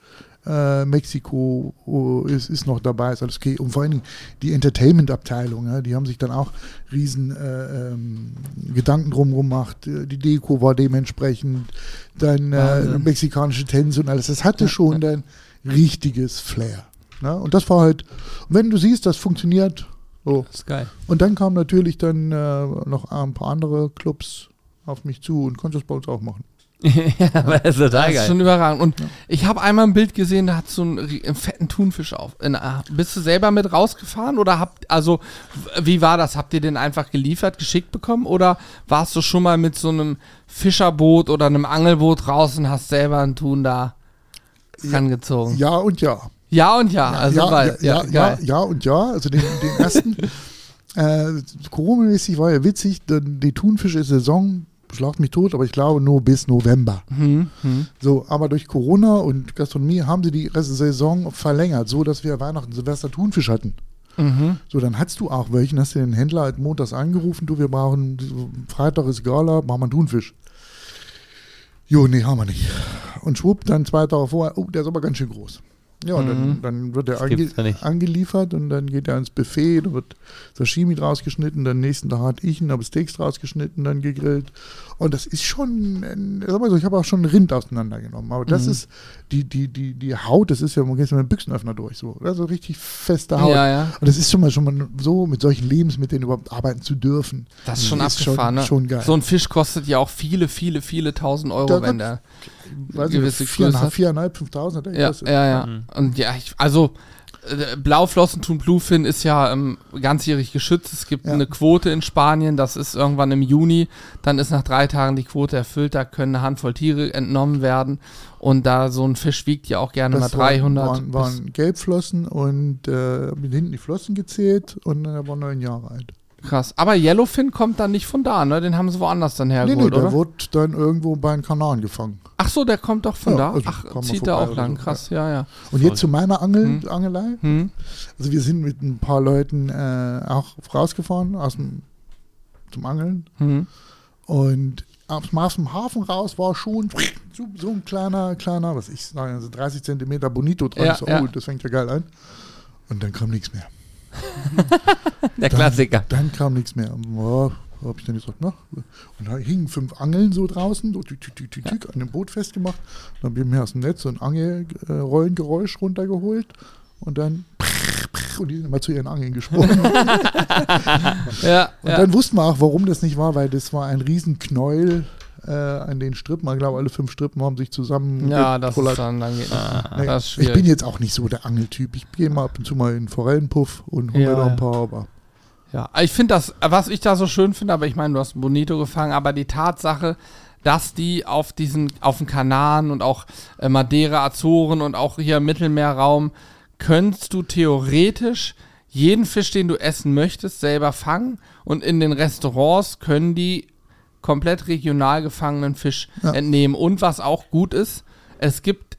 äh, Mexiko oh, ist, ist noch dabei, ist alles okay. Und vor allen Dingen die Entertainment-Abteilung, ja, die haben sich dann auch riesen äh, ähm, Gedanken drum gemacht. Äh, Die Deko war dementsprechend, dann äh, mexikanische Tänze und alles. Das hatte schon ein richtiges Flair. Ne? Und das war halt, wenn du siehst, das funktioniert, so. Das ist geil. Und dann kamen natürlich dann äh, noch ein paar andere Clubs auf mich zu und konnte das bei uns auch machen. ja, aber das ist total Das ist geil. schon überragend. Und ich habe einmal ein Bild gesehen, da hat so einen, einen fetten Thunfisch auf. In, ah, bist du selber mit rausgefahren oder habt, also, wie war das? Habt ihr den einfach geliefert, geschickt bekommen oder warst du schon mal mit so einem Fischerboot oder einem Angelboot raus und hast selber einen Thun da rangezogen? Ja und ja. Ja und ja, also ja, weil, ja, ja, ja, ja und ja. Also den, den ersten, äh, Corona-mäßig war ja witzig, denn die Thunfische-Saison schlagt mich tot, aber ich glaube nur bis November. Hm, hm. So, aber durch Corona und Gastronomie haben sie die Saison verlängert, so dass wir Weihnachten, Silvester Thunfisch hatten. Mhm. So, dann hattest du auch welchen, hast du den Händler halt montags angerufen, du, wir brauchen, Freitag ist Gala, machen wir Thunfisch. Jo, nee, haben wir nicht. Und schwupp, dann zwei Tage vorher, oh, der ist aber ganz schön groß. Ja, und dann, Mhm. dann wird Das ange ja angeliefert und dann geht er ins Buffet, da wird Sashimi draus geschnitten, dann nächsten Tag hat ich ihn, habe Steaks draus geschnitten, dann gegrillt. Und das ist schon, sag mal so, ich habe auch schon Rind auseinandergenommen. Aber das Mhm. ist, die, die, die, die Haut, das ist ja, man geht mit einem Büchsenöffner durch, so. Also richtig feste Haut. Ja, ja. Und das ist schon mal, schon mal so, mit solchen Lebensmitteln überhaupt arbeiten zu dürfen. Das ist schon Ist abgefahren, schon- ne? schon geil. So ein Fisch kostet ja auch viele, viele, viele tausend Euro, Da wenn der. Weiß Gewisse ich, viereinhalb, viereinhalb, fünftausend hat er Ja, gekostet. ja, ja. Mhm. Und ja, ich, also äh, Blauflossentun Bluefin ist ja ähm, ganzjährig geschützt. Es gibt Ja. eine Quote in Spanien, das ist irgendwann im Juni. Dann ist nach drei Tagen die Quote erfüllt, da können eine Handvoll Tiere entnommen werden. Und da so ein Fisch wiegt ja auch gerne Das mal 300. waren, waren, waren Gelbflossen und äh, mit hinten die Flossen gezählt und er war neun Jahre alt. Krass. Aber Yellowfin kommt dann nicht von da, ne? Den haben sie woanders dann Nee, nee, hergeholt, der oder? wurde dann irgendwo bei den Kanaren gefangen. Ach so, der kommt doch von Ja, da. also Ach, zieht da auch lang. so, Krass, ja, ja. Und jetzt zu meiner Angel, Angelei. Hm. Also wir sind mit ein paar Leuten äh, auch rausgefahren aus dem, zum Angeln. Hm. Und aus dem Hafen raus war schon so, so ein kleiner, kleiner, was ich sage, also 30 Zentimeter Bonito dran. Ja, so, ja. oh, das fängt ja geil an. Und dann kam nichts mehr. Der Klassiker. Dann kam nichts mehr. Oh, habe ich dann gesagt, na? Und da hingen fünf Angeln so draußen, so tück, tück, tück, tück, an dem Boot festgemacht. Dann habe ich mir aus dem Netz so ein Angelrollengeräusch runtergeholt und dann und die sind immer zu ihren Angeln gesprungen. Ja, Und ja. dann wussten wir auch, warum das nicht war, weil das war ein Riesenknäuel äh, an den Strippen. Ich glaube, alle fünf Strippen haben sich zusammen ja, das ist dann, dann geht Ah. Nee, das ist ich bin jetzt auch nicht so der Angeltyp. Ich gehe mal ab und zu mal in Forellenpuff und hole Ja, mir da ein paar. Aber Ja, ich finde das, was ich da so schön finde, aber ich meine, du hast Bonito gefangen, aber die Tatsache, dass die auf diesen, auf den Kanaren und auch äh, Madeira, Azoren und auch hier im Mittelmeerraum, könntest du theoretisch jeden Fisch, den du essen möchtest, selber fangen und in den Restaurants können die komplett regional gefangenen Fisch Ja. entnehmen. Und was auch gut ist, es gibt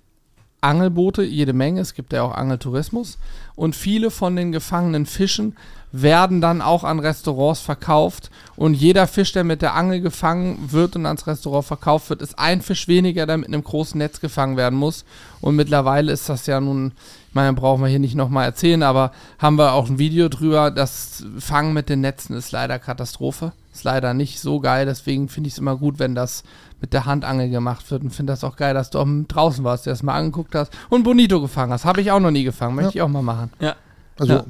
Angelboote, jede Menge, es gibt ja auch Angeltourismus und viele von den gefangenen Fischen werden dann auch an Restaurants verkauft und jeder Fisch, der mit der Angel gefangen wird und ans Restaurant verkauft wird, ist ein Fisch weniger, der mit einem großen Netz gefangen werden muss und mittlerweile ist das ja nun, ich meine, brauchen wir hier nicht nochmal erzählen, aber haben wir auch ein Video drüber, das Fangen mit den Netzen ist leider Katastrophe, ist leider nicht so geil, deswegen finde ich es immer gut, wenn das mit der Handangel gemacht wird und finde das auch geil, dass du auch draußen warst, dir das mal angeguckt hast und Bonito gefangen hast. Habe ich auch noch nie gefangen, möchte ich auch mal machen. Ja. also, Ja.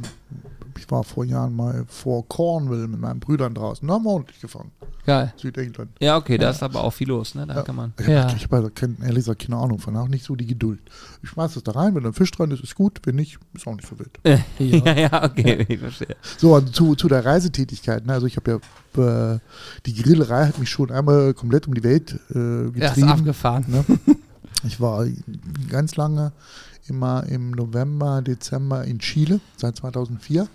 Ich war vor Jahren mal vor Cornwall mit meinen Brüdern draußen. Da haben wir ordentlich gefangen. Geil. Südengland. Ja, okay, da ist aber auch viel los, ne? Da Ja. kann man. Ich Ja. habe hab also ehrlich gesagt keine Ahnung von, auch nicht so die Geduld. Ich schmeiß das da rein, wenn da ein Fisch dran ist, ist gut, wenn nicht, ist auch nicht so wild. Ja, ja, okay, ich verstehe. So, also zu, zu der Reisetätigkeit. Ne? Also ich habe ja, äh, die Grillerei hat mich schon einmal komplett um die Welt äh, Er ist getrieben. abgefahren. Ne? Ich war ganz lange immer im November, Dezember in Chile, seit 2004.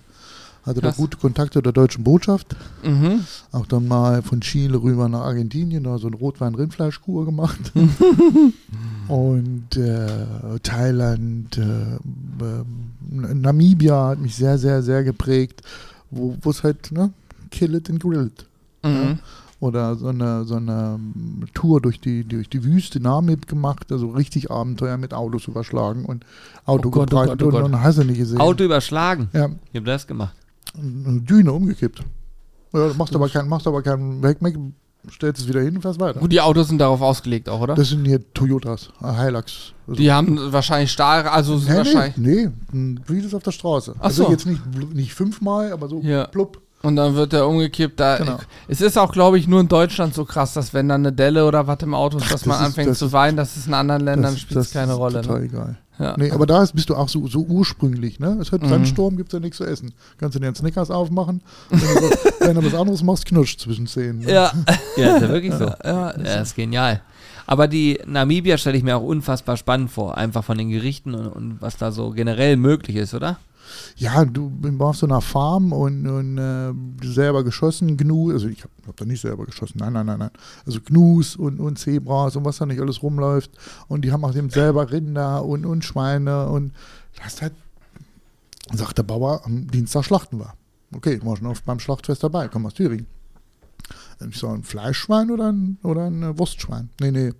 Hatte da Krass. gute Kontakte der deutschen Botschaft. Mhm. Auch dann mal von Chile rüber nach Argentinien, da so eine Rotwein-Rindfleischkur gemacht. Und äh, Thailand, äh, ähm, Namibia hat mich sehr, sehr, sehr geprägt, wo es halt, ne, kill it and grill it. Mhm. oder so eine, so eine ähm, Tour durch die, durch die Wüste Namib gemacht, also richtig Abenteuer mit Autos überschlagen und Auto Oh Gott, oh Gott, oh und, Gott. und hast du nicht gesehen. Auto überschlagen. Ja, habt ihr das gemacht? Eine Düne umgekippt. Ja, machst aber kein, machst aber keinen Heckmeck, stellst es wieder hin und fährst weiter. Gut, die Autos sind darauf ausgelegt auch, oder? Das sind hier Toyotas, äh, Hilux. Also, die haben wahrscheinlich Stahl, also nee, wahrscheinlich. nee, nee, wie das auf der Straße. Ach also so. jetzt nicht, nicht fünfmal, aber so Ja. plupp. Und dann wird der umgekippt. Da, Genau. Es ist auch, glaube ich, nur in Deutschland so krass, dass wenn dann eine Delle oder was im Auto ist, dass das man ist- anfängt das zu ist- weinen, das ist in anderen Ländern Das- spielt es das keine ist Rolle. Total Ne? egal. Ja. Nee, aber da ist, bist du auch so, so ursprünglich, ne? Es hat Mhm. Sandsturm, gibt es ja nichts zu essen. Kannst du dir einen Snickers aufmachen. Wenn du, so, wenn du was anderes machst, knutscht zwischen Zähnen. Ne? Ja, Ja, ist ja wirklich so. ja, Ja, das ist genial. Aber die Namibia stelle ich mir auch unfassbar spannend vor, einfach von den Gerichten und, und was da so generell möglich ist, oder? Ja, du warst so einer Farm und, und äh, selber geschossen, Gnu, also ich habe hab da nicht selber geschossen, nein, nein, nein, nein. Also Gnus und, und Zebras und was da nicht alles rumläuft. Und die haben auch dem selber Rinder und, und Schweine und das halt, sagt der Bauer, am Dienstag schlachten wir. Okay, war schon oft beim Schlachtfest dabei, komm aus Thüringen. Ich so, ein Fleischschwein oder ein, oder ein äh, Wurstschwein? Nee, nee,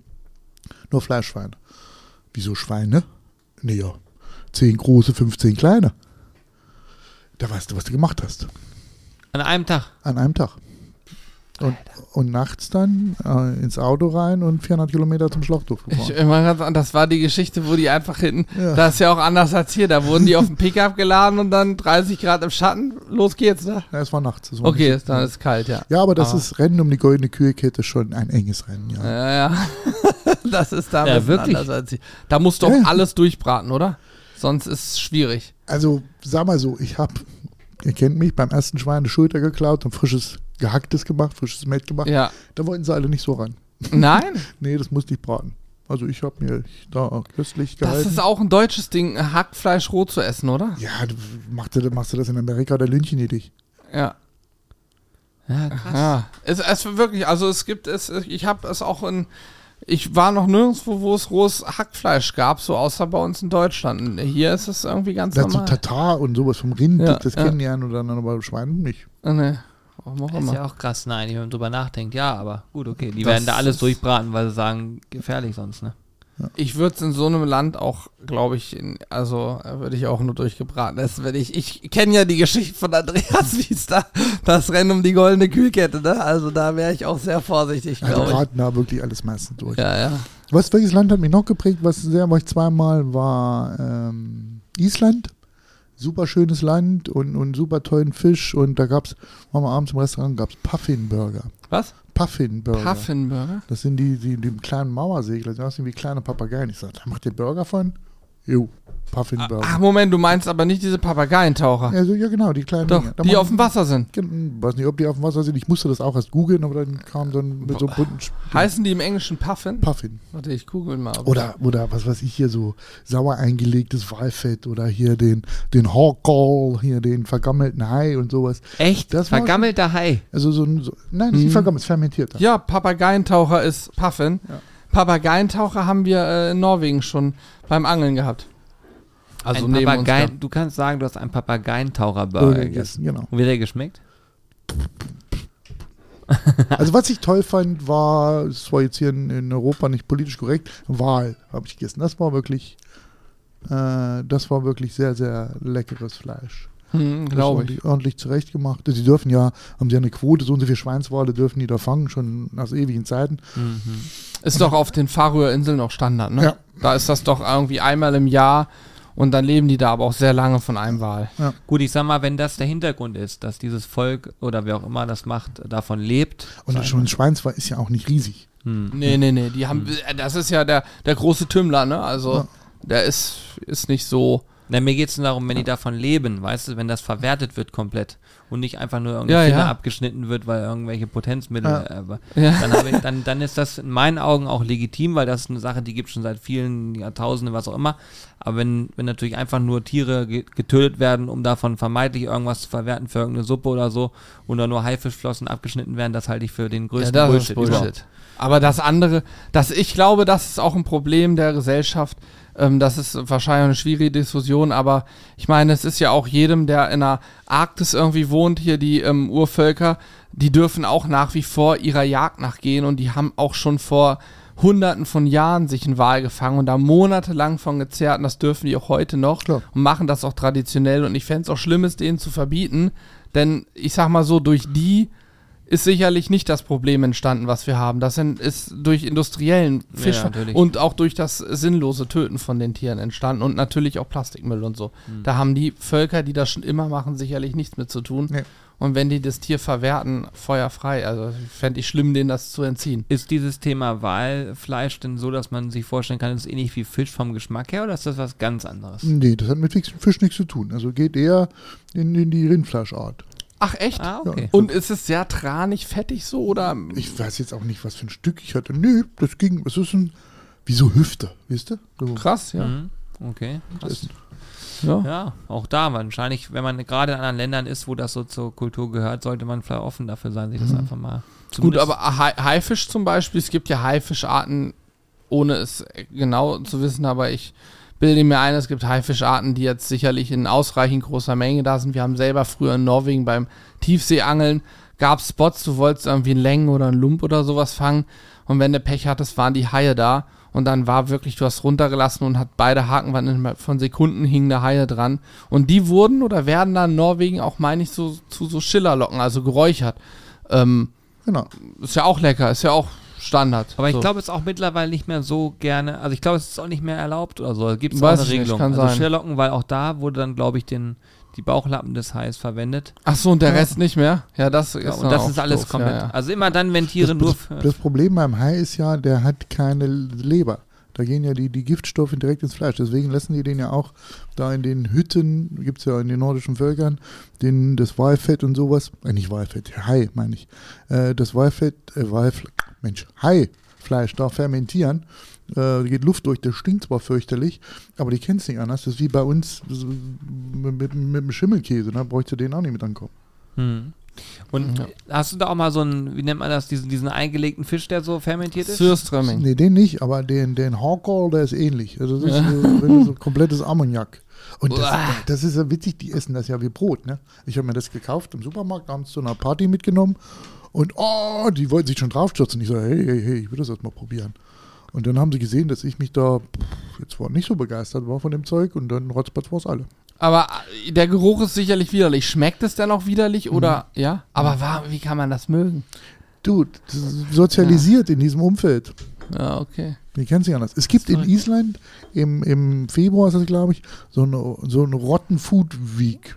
nur Fleischschwein. Wieso Schweine? Nee, ja, 10 große, 15 kleine. Da weißt du, was du gemacht hast. An einem Tag. An einem Tag. Und, und nachts dann äh, ins Auto rein und 400 Kilometer zum Schlachthof ich, gefahren. ich meine, ganz- das war die Geschichte, wo die einfach hinten, Ja. das ist ja auch anders als hier, da wurden die auf dem Pickup geladen und dann 30 Grad im Schatten, los geht's, ne? Ja, es war nachts. es war Okay, nicht- dann ist es kalt, ja. ja, aber das aber- ist Rennen um die goldene Kühlkette schon ein enges Rennen, ja. Ja, ja. das ist da Ja, wirklich? anders als hier. Da musst du auch Ja, ja. alles durchbraten, oder? Sonst ist es schwierig. Also, sag mal so, ich habe, ihr kennt mich, beim ersten Schwein eine Schulter geklaut und frisches Gehacktes gemacht, frisches Met gemacht. Ja. Da wollten sie alle nicht so ran. Nein? Nee, das musste ich braten. Also ich habe mir da köstlich Das gehalten. ist auch ein deutsches Ding, Hackfleisch roh zu essen, oder? ja, du, machst, du, machst du das in Amerika, da lynchen die dich. Ja. Ja, krass. Ja. Es, es wirklich, also es gibt es, ich habe es auch in, ich war noch nirgendwo, wo es rohes Hackfleisch gab, so außer bei uns in Deutschland. Hier ist es irgendwie ganz Dazu normal. Tatar und sowas vom Rind, Ja, das ja. kennen die einen oder anderen, aber Schwein nicht. Ah, nee. Warum auch Das ist immer. ja auch krass, nein, wenn man drüber nachdenkt. Ja, aber gut, okay. Die Das werden da alles durchbraten, weil sie sagen, gefährlich sonst, ne? Ich würde es in so einem Land auch, glaube ich, in, also würde ich auch nur durchgebraten essen, wenn ich, ich kenne ja die Geschichte von Andreas, wie es da, das Rennen um die goldene Kühlkette, ne? Also da wäre ich auch sehr vorsichtig, glaube ich. braten da wirklich alles meistens durch. Ja, ja. Was, welches Land hat mich noch geprägt, was sehr, war ich zweimal, war ähm, Island. Super schönes Land und, und super tollen Fisch und da gab's, waren wir abends im Restaurant, gab's Puffin-Burger. Was? Puffin-Burger. Puffinburger? Das sind die, die, die kleinen Mauersegler, die aussehen wie kleine Papageien. Ich sag, da macht ihr Burger von? Jo, Puffin-Burger. Ach, Moment, du meinst aber nicht diese Papageientaucher. ja, so, ja, genau, die kleinen Doch, Dinger. Da die auf dem Wasser sind. Gen- Weiß nicht, ob die auf dem Wasser sind. Ich musste das auch erst googeln, aber dann kam dann mit so bunten Sp- Heißen die im Englischen Puffin? Puffin. Warte, ich google mal. Oder, oder was weiß ich hier, so sauer eingelegtes Walfett oder hier den, den Hawkall, hier den vergammelten Hai und sowas. Echt? Das Vergammelter Hai. Also so ein, so, nein, das ist nicht Mhm. vergammelt, es ist fermentiert. Ja, Papageientaucher ist Puffin. Ja. Papageientaucher haben wir äh, in Norwegen schon beim Angeln gehabt. Also ein neben uns. Papageien, gehabt. du kannst sagen, du hast einen Papageientaucher-Burger Burger gegessen. gegessen, genau. Und wie hat der geschmeckt? Also was ich toll fand, war, es war jetzt hier in, in Europa nicht politisch korrekt, Wal habe ich gegessen. Das war wirklich, äh, das war wirklich sehr, sehr leckeres Fleisch. Hm, Das Glaube ich. ordentlich, ordentlich zurechtgemacht. Sie dürfen ja, haben sie ja eine Quote, so und so viele Schweinswale dürfen die da fangen, schon aus ewigen Zeiten. Mhm. Ist doch auf den Färöer Inseln auch Standard, ne? Ja. Da ist das doch irgendwie einmal im Jahr und dann leben die da aber auch sehr lange von einem Wal. Gut, ich sag mal, wenn das der Hintergrund ist, dass dieses Volk oder wer auch immer das macht, davon lebt. Und schon mal. ein Schweinswal ist ja auch nicht riesig. Hm. Nee, nee, nee, die haben, äh, das ist ja der, der große Tümmler, ne? Also, Ja. der ist, ist nicht so. Na, mir geht es nur darum, wenn die davon leben, weißt du, wenn das verwertet wird komplett und nicht einfach nur irgendwie Ja, Finger ja. abgeschnitten wird, weil irgendwelche Potenzmittel, Ja. äh, Ja. dann, ich, dann, dann ist das in meinen Augen auch legitim, weil das ist eine Sache, die gibt schon seit vielen Jahrtausenden, was auch immer. Aber wenn, wenn natürlich einfach nur Tiere ge getötet werden, um davon vermeintlich irgendwas zu verwerten für irgendeine Suppe oder so, oder nur Haifischflossen abgeschnitten werden, das halte ich für den Ja, größten das ist Bullshit. überhaupt. Bullshit. Aber das andere, das, ich glaube, das ist auch ein Problem der Gesellschaft. Ähm, das ist wahrscheinlich eine schwierige Diskussion, aber ich meine, es ist ja auch jedem, der in der Arktis irgendwie wohnt, hier die ähm, Urvölker, die dürfen auch nach wie vor ihrer Jagd nachgehen und die haben auch schon vor hunderten von Jahren sich einen Wal gefangen und da monatelang von gezerrt und das dürfen die auch heute noch Klar. und machen das auch traditionell und ich fände es auch schlimm, es denen zu verbieten, denn ich sag mal so, durch die ist sicherlich nicht das Problem entstanden, was wir haben. Das sind, ist durch industriellen Fisch natürlich. und auch durch das sinnlose Töten von den Tieren entstanden und natürlich auch Plastikmüll und so. Da haben die Völker, die das schon immer machen, sicherlich nichts mit zu tun. Nee. Und wenn die das Tier verwerten, feuerfrei. Also fände ich schlimm, denen das zu entziehen. Ist dieses Thema Walfleisch denn so, dass man sich vorstellen kann, es ist ähnlich wie Fisch vom Geschmack her oder ist das was ganz anderes? Nee, das hat mit Fisch Fisch nichts zu tun. Also geht eher in, in die Rindfleischart. Ach echt? Ah, okay. Und ist es sehr tranig, fettig so oder? Ich weiß jetzt auch nicht, was für ein Stück ich hatte. Nee, das ging, es ist ein, wie so Hüfte, wisst ihr? So. Krass, ja. Mhm. Okay. Krass. ja. Ja, auch da wahrscheinlich, wenn man gerade in anderen Ländern ist, wo das so zur Kultur gehört, sollte man vielleicht offen dafür sein, sich das einfach mal Gut, aber Hai- Haifisch zum Beispiel, es gibt ja Haifischarten, ohne es genau zu wissen, aber ich bilde mir ein, es gibt Haifischarten, die jetzt sicherlich in ausreichend großer Menge da sind. Wir haben selber früher in Norwegen beim Tiefseeangeln, gab Spots, du wolltest irgendwie einen Längen oder einen Lump oder sowas fangen und wenn du Pech hattest, waren die Haie da und dann war wirklich, du hast runtergelassen und hat beide Haken waren innerhalb von Sekunden hingen da Haie dran und die wurden oder werden dann in Norwegen auch, meine ich, so zu so Schillerlocken, also geräuchert. Ähm, genau. ist ja auch lecker, ist ja auch Standard. Aber ich So. glaube, es ist auch mittlerweile nicht mehr so gerne, also ich glaube, es ist auch nicht mehr erlaubt oder so. Gibt es auch eine ich nicht, Regelung. kann also sein. Schirrlocken, weil auch da wurde dann, glaube ich, den, die Bauchlappen des Hais verwendet. Ach so, und der Rest nicht mehr? Ja, das ist Ja, dann und das auch ist alles doof, komplett. Ja, ja. Also immer dann, wenn Tiere Das, nur. das, das Problem beim Hai ist ja, der hat keine Leber. Da gehen ja die, die Giftstoffe direkt ins Fleisch. Deswegen lassen die den ja auch da in den Hütten, gibt es ja in den nordischen Völkern, den, das Walfett und sowas, äh, nicht Walfett, Hai meine ich, äh, das Walfett, äh, Walfle Mensch, Haifleisch da fermentieren. Äh, geht Luft durch, das stinkt zwar fürchterlich, aber die kennen es nicht anders. Das ist wie bei uns mit, mit, mit dem Schimmelkäse, da bräuchte den auch nicht mit ankommen. Hm. Und Ja. hast du da auch mal so einen, wie nennt man das, diesen, diesen eingelegten Fisch, der so fermentiert ist? Surströmming. Nee, den nicht, aber den, den Hawkall, der ist ähnlich. Also das ist so, wenn du so komplettes Ammoniak. Und das, das ist ja witzig, die essen das ja wie Brot. Ne? Ich habe mir das gekauft im Supermarkt, abends zu einer Party mitgenommen und oh, die wollten sich schon draufstürzen. Ich so, hey, hey, hey, ich will das erst mal probieren. Und dann haben sie gesehen, dass ich mich da pff, jetzt war nicht so begeistert war von dem Zeug und dann rotzpatz war es alle. Aber äh, der Geruch ist sicherlich widerlich. Schmeckt es denn auch widerlich Mhm. oder ja? Aber wa- wie kann man das mögen? Du, sozialisiert in diesem Umfeld. Ja, okay. Die kennen sich anders. Es gibt in Island im, im Februar, ist das glaube ich, so eine, so eine Rotten Food Week.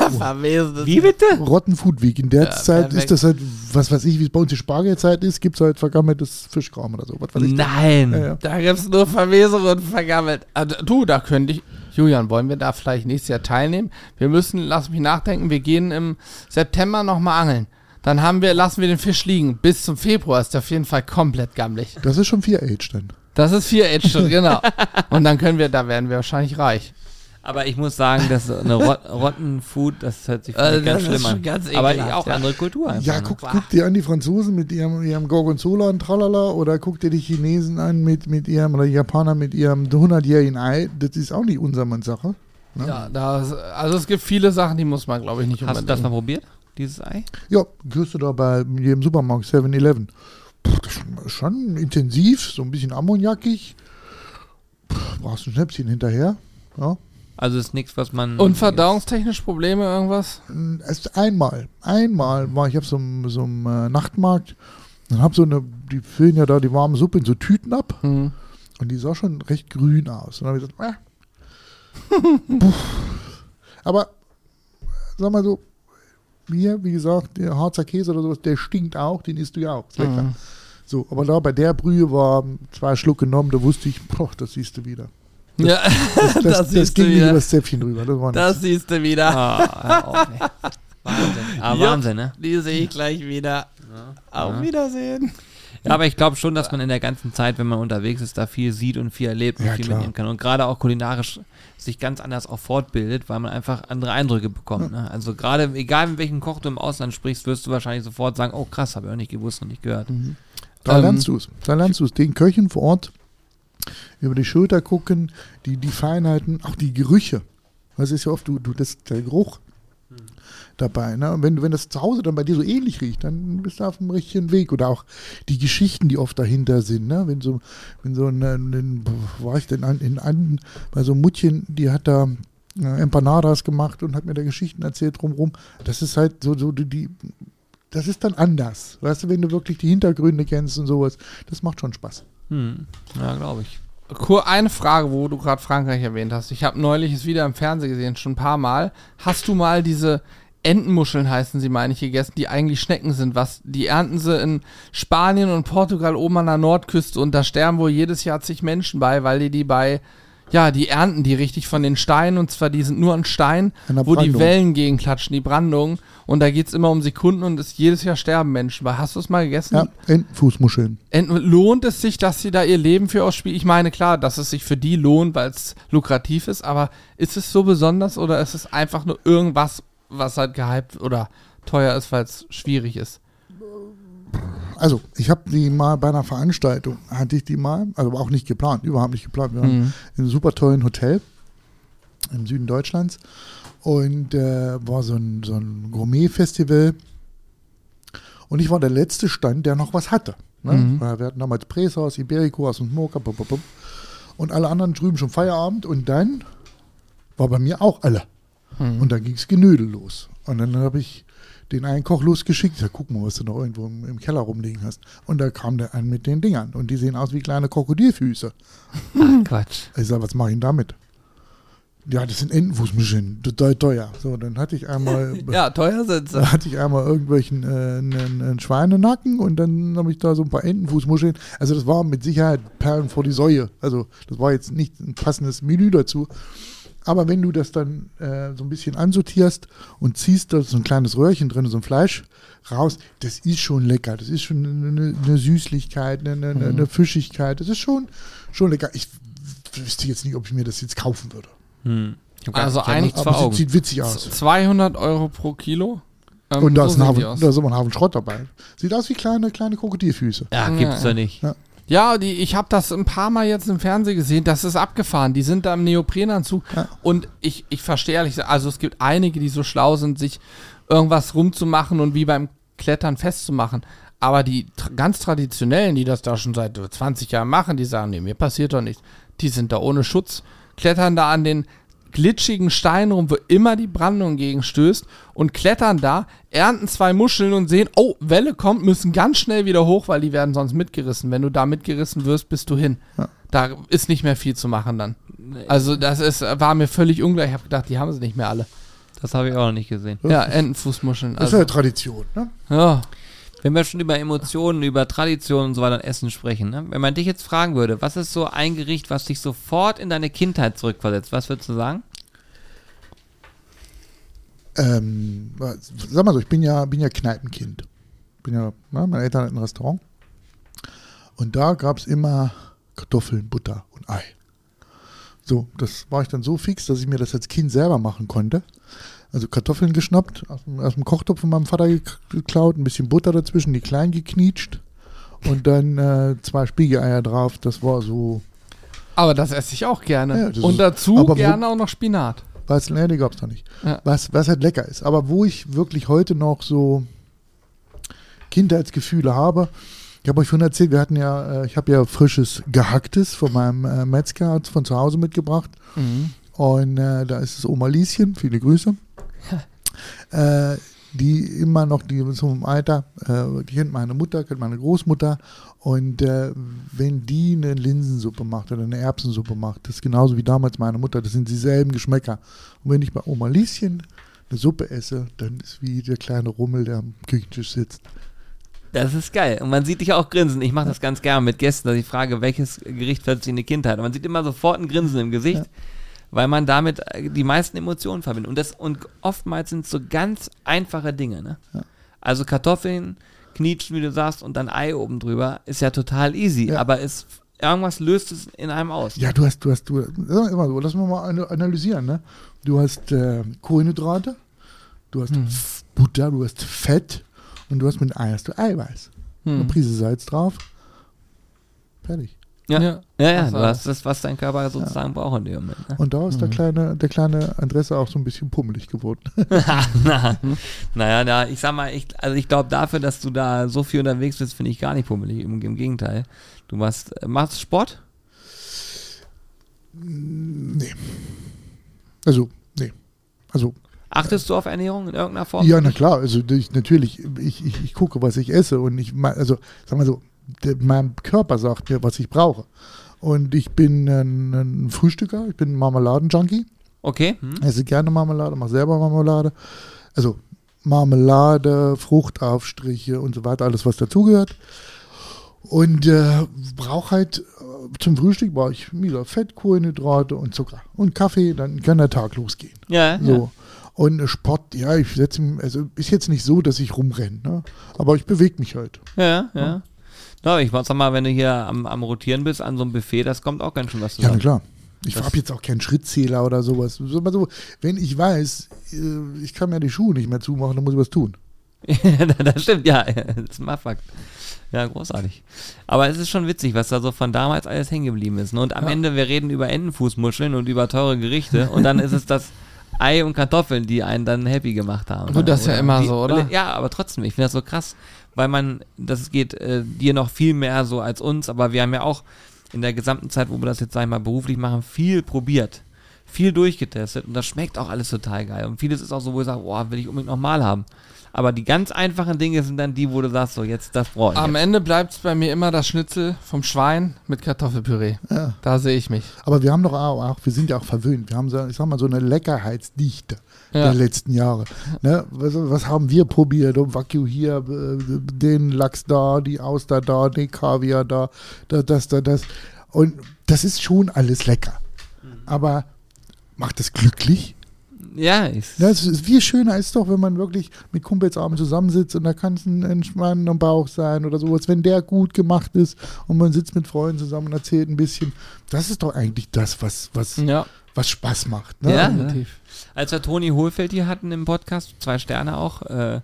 Wie bitte? Rotten Food Week. In der Ja, Zeit perfekt. ist das halt, was weiß ich, wie es bei uns die Spargelzeit ist, gibt es halt vergammeltes Fischkram oder so. Was weiß ich denn? Nein. Ja, ja. Da gibt es nur Verwesung und vergammelt. Also, du, da könnte ich. Julian, wollen wir da vielleicht nächstes Jahr teilnehmen? Wir müssen, lass mich nachdenken, wir gehen im September nochmal angeln. Dann haben wir, lassen wir den Fisch liegen. Bis zum Februar ist der auf jeden Fall komplett gammelig. Das ist schon 4-Age dann. Das ist 4 Age schon, genau. Und dann können wir, da werden wir wahrscheinlich reich. Aber ich muss sagen, dass eine Rot Rottenfood, das hört sich Also ganz das ist schlimm an. ganz Aber auch ja. andere Kultur. einfach, Ja, ne? guck, guck dir an die Franzosen mit ihrem, ihrem Gorgonzola und Tralala oder guck dir die Chinesen an mit, mit ihrem, oder die Japaner mit ihrem 100-jährigen Ei. Das ist auch nicht unser Mann Sache. Ne? Ja, das, also es gibt viele Sachen, die muss man, glaube ich, nicht Hast du das mal unbedingt. probiert? Dieses Ei? Ja, kriegst du da bei jedem Supermarkt 7-Eleven. Puh, Das ist schon, schon intensiv, so ein bisschen ammoniakig. Puh, Brauchst ein Schnäpschen hinterher. Ja. Also ist nichts, was man. Und verdauungstechnisch Probleme, irgendwas? Erst einmal, einmal war ich auf so einem, so einem äh, Nachtmarkt und hab so eine, die füllen ja da die warme Suppe in so Tüten ab Hm. und die sah schon recht grün aus. Und dann habe ich gesagt, äh. Aber sag mal so, mir, wie gesagt, der Harzer Käse oder sowas, der stinkt auch, den isst du ja auch. Mhm. So, aber da bei der Brühe war zwei Schluck genommen, da wusste ich, boah, das siehst du wieder. Ja, Das, das, das, siehst ging wieder. über das Zäpfchen drüber. Das war Das siehst du wieder. Ah, auf, ey. Wahnsinn. Ah, Ja. Wahnsinn, ne? Die sehe ich gleich wieder. Auf Ja. Wiedersehen. Ja, aber ich glaube schon, dass man in der ganzen Zeit, wenn man unterwegs ist, da viel sieht und viel erlebt und Ja, viel klar. mitnehmen kann. Und gerade auch kulinarisch sich ganz anders auch fortbildet, weil man einfach andere Eindrücke bekommt. Ne? Also gerade, egal mit welchem Koch du im Ausland sprichst, wirst du wahrscheinlich sofort sagen, oh krass, habe ich auch nicht gewusst und nicht gehört. Da Ähm, lernst du es. Da lernst du es. Den Köchen vor Ort über die Schulter gucken, die, die Feinheiten, auch die Gerüche. Das ist ja oft, du, du, das, der Geruch dabei. Ne? Und wenn, wenn das zu Hause dann bei dir so ähnlich riecht, dann bist du auf dem richtigen Weg. Oder auch die Geschichten, die oft dahinter sind. Ne? Wenn so, wenn so ein, ein war ich denn an, in Anden, bei so einem Muttchen, die hat da äh, Empanadas gemacht und hat mir da Geschichten erzählt drumherum. Das ist halt so, so die, das ist dann anders. Weißt du, wenn du wirklich die Hintergründe kennst und sowas, das macht schon Spaß. Hm. Ja, glaube ich. Kur, eine Frage, wo du gerade Frankreich erwähnt hast. Ich habe neulich es wieder im Fernsehen gesehen, schon ein paar Mal. Hast du mal diese Entenmuscheln heißen sie, meine ich, gegessen, die eigentlich Schnecken sind. Was, die ernten sie in Spanien und Portugal oben an der Nordküste und da sterben wohl jedes Jahr zig Menschen bei, weil die die bei, ja, die ernten die richtig von den Steinen und zwar die sind nur an Stein, wo die. Wellen gegenklatschen, die Brandung und da geht es immer um Sekunden und es jedes Jahr sterben Menschen bei. Hast du es mal gegessen? Ja, Entenfußmuscheln. Ent lohnt es sich, dass sie da ihr Leben für ausspielen? Ich meine, klar, dass es sich für die lohnt, weil es lukrativ ist, aber ist es so besonders oder ist es einfach nur irgendwas, was halt gehypt oder teuer ist, weil es schwierig ist? Also, ich habe die mal bei einer Veranstaltung, hatte ich die mal, also auch nicht geplant, überhaupt nicht geplant. Wir waren Mhm. in einem super tollen Hotel im Süden Deutschlands und äh, war so ein, so ein Gourmet-Festival. Und ich war der letzte Stand, der noch was hatte. Ne? Mhm. Wir hatten damals Presaus, Iberico, aus und bup. und alle anderen drüben schon Feierabend und dann war bei mir auch alle. Mhm. Und dann ging es Genödel los. Und dann habe ich den einen Koch losgeschickt. Ich sag, guck mal, was du noch irgendwo im, im Keller rumliegen hast. Und da kam der an mit den Dingern. Und die sehen aus wie kleine Krokodilfüße. Quatsch. Ich sag, was mache ich denn damit? Ja, das sind Entenfußmaschinen. Total teuer. So, dann hatte ich einmal. Ja, teuer sind sie. Hatte ich einmal irgendwelchen äh, einen, einen Schweinenacken und dann habe ich da so ein paar Entenfußmuscheln. Also das war mit Sicherheit Perlen vor die Säue. Also das war jetzt nicht ein passendes Menü dazu. Aber wenn du das dann äh, so ein bisschen ansortierst und ziehst da so ein kleines Röhrchen drin, so ein Fleisch raus, das ist schon lecker. Das ist schon eine, eine Süßlichkeit, eine, eine, eine Fischigkeit. Das ist schon, schon lecker. Ich wüsste jetzt nicht, ob ich mir das jetzt kaufen würde. Hm. Also ich hab ein- nichts Aber vor sieht witzig aus. 200 Euro pro Kilo. Ähm, Und da so ist, ein Hafen, da ist immer ein Hafen Schrott dabei. Sieht aus wie kleine, kleine Krokodilfüße. Ja, gibt's Ja. ja nicht. Ja, die, ich habe das ein paar Mal jetzt im Fernsehen gesehen. Das ist abgefahren. Die sind da im Neoprenanzug. Ja. Und ich, ich verstehe ehrlich, gesagt, also es gibt einige, die so schlau sind, sich irgendwas rumzumachen und wie beim Klettern festzumachen. Aber die tra ganz traditionellen, die das da schon seit 20 Jahren machen, die sagen, nee, mir passiert doch nichts. Die sind da ohne Schutz, klettern da an den glitschigen Steinen rum, wo immer die Brandung gegenstößt und klettern da, ernten zwei Muscheln und sehen, oh, Welle kommt, müssen ganz schnell wieder hoch, weil die werden sonst mitgerissen. Wenn du da mitgerissen wirst, bist du hin. Ja. Da ist nicht mehr viel zu machen dann. Also das ist, war mir völlig ungleich. Ich habe gedacht, die haben sie nicht mehr alle. Das habe ich auch noch nicht gesehen. Ja, Entenfußmuscheln. Das ist Also, ja Tradition. Ne? ja. Wenn wir schon über Emotionen, über Traditionen und so weiter und Essen sprechen, ne? wenn man dich jetzt fragen würde, was ist so ein Gericht, was dich sofort in deine Kindheit zurückversetzt, was würdest du sagen? Ähm, sag mal so, ich bin ja, bin ja Kneipenkind. Bin ja, ne, meine Eltern hatten ein Restaurant. Und da gab es immer Kartoffeln, Butter und Ei. So, das war ich dann so fix, dass ich mir das als Kind selber machen konnte. Also Kartoffeln geschnappt, aus dem, aus dem Kochtopf von meinem Vater gek- geklaut, ein bisschen Butter dazwischen, die klein geknietscht und dann äh, zwei Spiegeleier drauf. Das war so, Aber das esse ich auch gerne. Ja, und ist- dazu aber wo- gerne auch noch Spinat. was, nee, die gab es da nicht. Ja. Was, was halt lecker ist. Aber wo ich wirklich heute noch so Kindheitsgefühle habe, ich habe euch vorhin erzählt, wir hatten ja, äh, ich habe ja frisches Gehacktes von meinem äh, Metzger von zu Hause mitgebracht. Mhm. Und äh, da ist es Oma Lieschen, viele Grüße. Äh, die immer noch, die im Alter, äh, die kennt meine Mutter, kennt meine Großmutter. Und äh, wenn die eine Linsensuppe macht oder eine Erbsensuppe macht, das ist genauso wie damals meine Mutter, das sind dieselben Geschmäcker. Und wenn ich bei Oma Lieschen eine Suppe esse, dann ist wie der kleine Rummel, der am Küchentisch sitzt. Das ist geil. Und man sieht dich auch grinsen. Ich mache das ganz gerne mit Gästen, dass ich frage, welches Gericht in die Kindheit. Und man sieht immer sofort ein Grinsen im Gesicht, Ja. Weil man damit äh, die meisten Emotionen verbindet. Und, das, und oftmals sind es so ganz einfache Dinge. Ne? Ja. Also Kartoffeln, Knietschen, wie du sagst, und dann Ei oben drüber, ist ja total easy. Ja. Aber es, irgendwas löst es in einem aus. Ja, du hast, du hast, du, immer so, lass mal mal ana- analysieren, ne? Du hast äh, Kohlenhydrate, du hast Hm. Butter, du hast Fett und du hast mit Ei hast du Eiweiß. Eine Hm. Prise Salz drauf. Fertig. Ja, ja, ja, ja Also- du hast das, was dein Körper sozusagen braucht in dem Moment. Ne? Und da ist der kleine, der kleine Andresse auch so ein bisschen pummelig geworden. na, naja, na, ich sag mal, ich, also ich glaube dafür, dass du da so viel unterwegs bist, finde ich gar nicht pummelig. Im, Im Gegenteil. Du machst, äh, machst Sport? nee. Also, nee. Also, Achtest du auf Ernährung in irgendeiner Form? ja, na klar. Also, ich, natürlich, ich, ich, ich gucke, was ich esse und ich, also, sag mal so, mein Körper sagt mir, was ich brauche. Und ich bin ein, ein Frühstücker, ich bin ein Marmeladen-Junkie. Okay. Hm? esse gerne Marmelade, mache selber Marmelade. Also Marmelade, Fruchtaufstriche und so weiter, alles was dazugehört. Und äh, brauche halt äh, zum Frühstück brauche ich wieder Fett, Kohlenhydrate und Zucker und Kaffee, dann kann der Tag losgehen. Ja, So. Und äh, Sport, ja, ich setze, also ist jetzt nicht so, dass ich rumrenne, ne? aber ich bewege mich halt. ja, ja. ja. Na, ich sag mal, wenn du hier am, am Rotieren bist an so einem Buffet, das kommt auch ganz schön was Ja, na zusammen. klar. Ich habe jetzt auch keinen Schrittzähler oder sowas. So, wenn ich weiß, äh, ich kann mir die Schuhe nicht mehr zumachen, dann muss ich was tun. das stimmt, ja. Das ist mal Fakt. Ja, großartig. Aber es ist schon witzig, was da so von damals alles hängen geblieben ist. Ne? Und am Ja. Ende, wir reden über Entenfußmuscheln und über teure Gerichte und dann ist es das Ei und Kartoffeln, die einen dann happy gemacht haben. Gut, das ist ja immer so, oder? Ja, aber trotzdem, ich finde das so krass, weil man, das geht äh, dir noch viel mehr so als uns, aber wir haben ja auch in der gesamten Zeit, wo wir das jetzt, sag ich mal, beruflich machen, viel probiert. Viel durchgetestet und das schmeckt auch alles total geil. Und vieles ist auch so, wo ich sage, boah, will ich unbedingt nochmal haben. Aber die ganz einfachen Dinge sind dann die, wo du sagst, so jetzt, das brauche ich. Am jetzt. Ende bleibt es bei mir immer das Schnitzel vom Schwein mit Kartoffelpüree. Ja. Da sehe ich mich. Aber wir haben doch auch, wir sind ja auch verwöhnt. Wir haben so, ich sag mal, so eine Leckerheitsdichte Ja. der letzten Jahre. Ne? Was, was haben wir probiert? Oh, Wagyu hier, äh, den Lachs da, die Auster da, den Kaviar da, da, das, da, das. Und das ist schon alles lecker. Aber macht es glücklich? Ja, Ja, es ist, wie schöner ist doch, wenn man wirklich mit Kumpels abends zusammensitzt und da kann es ein entspannender Bauch sein oder sowas, wenn der gut gemacht ist und man sitzt mit Freunden zusammen und erzählt ein bisschen. Das ist doch eigentlich das, was, was, Ja, was Spaß macht. Ne? Ja. definitiv. als wir Toni Hohlfeld hier hatten im Podcast, zwei Sterne auch, äh,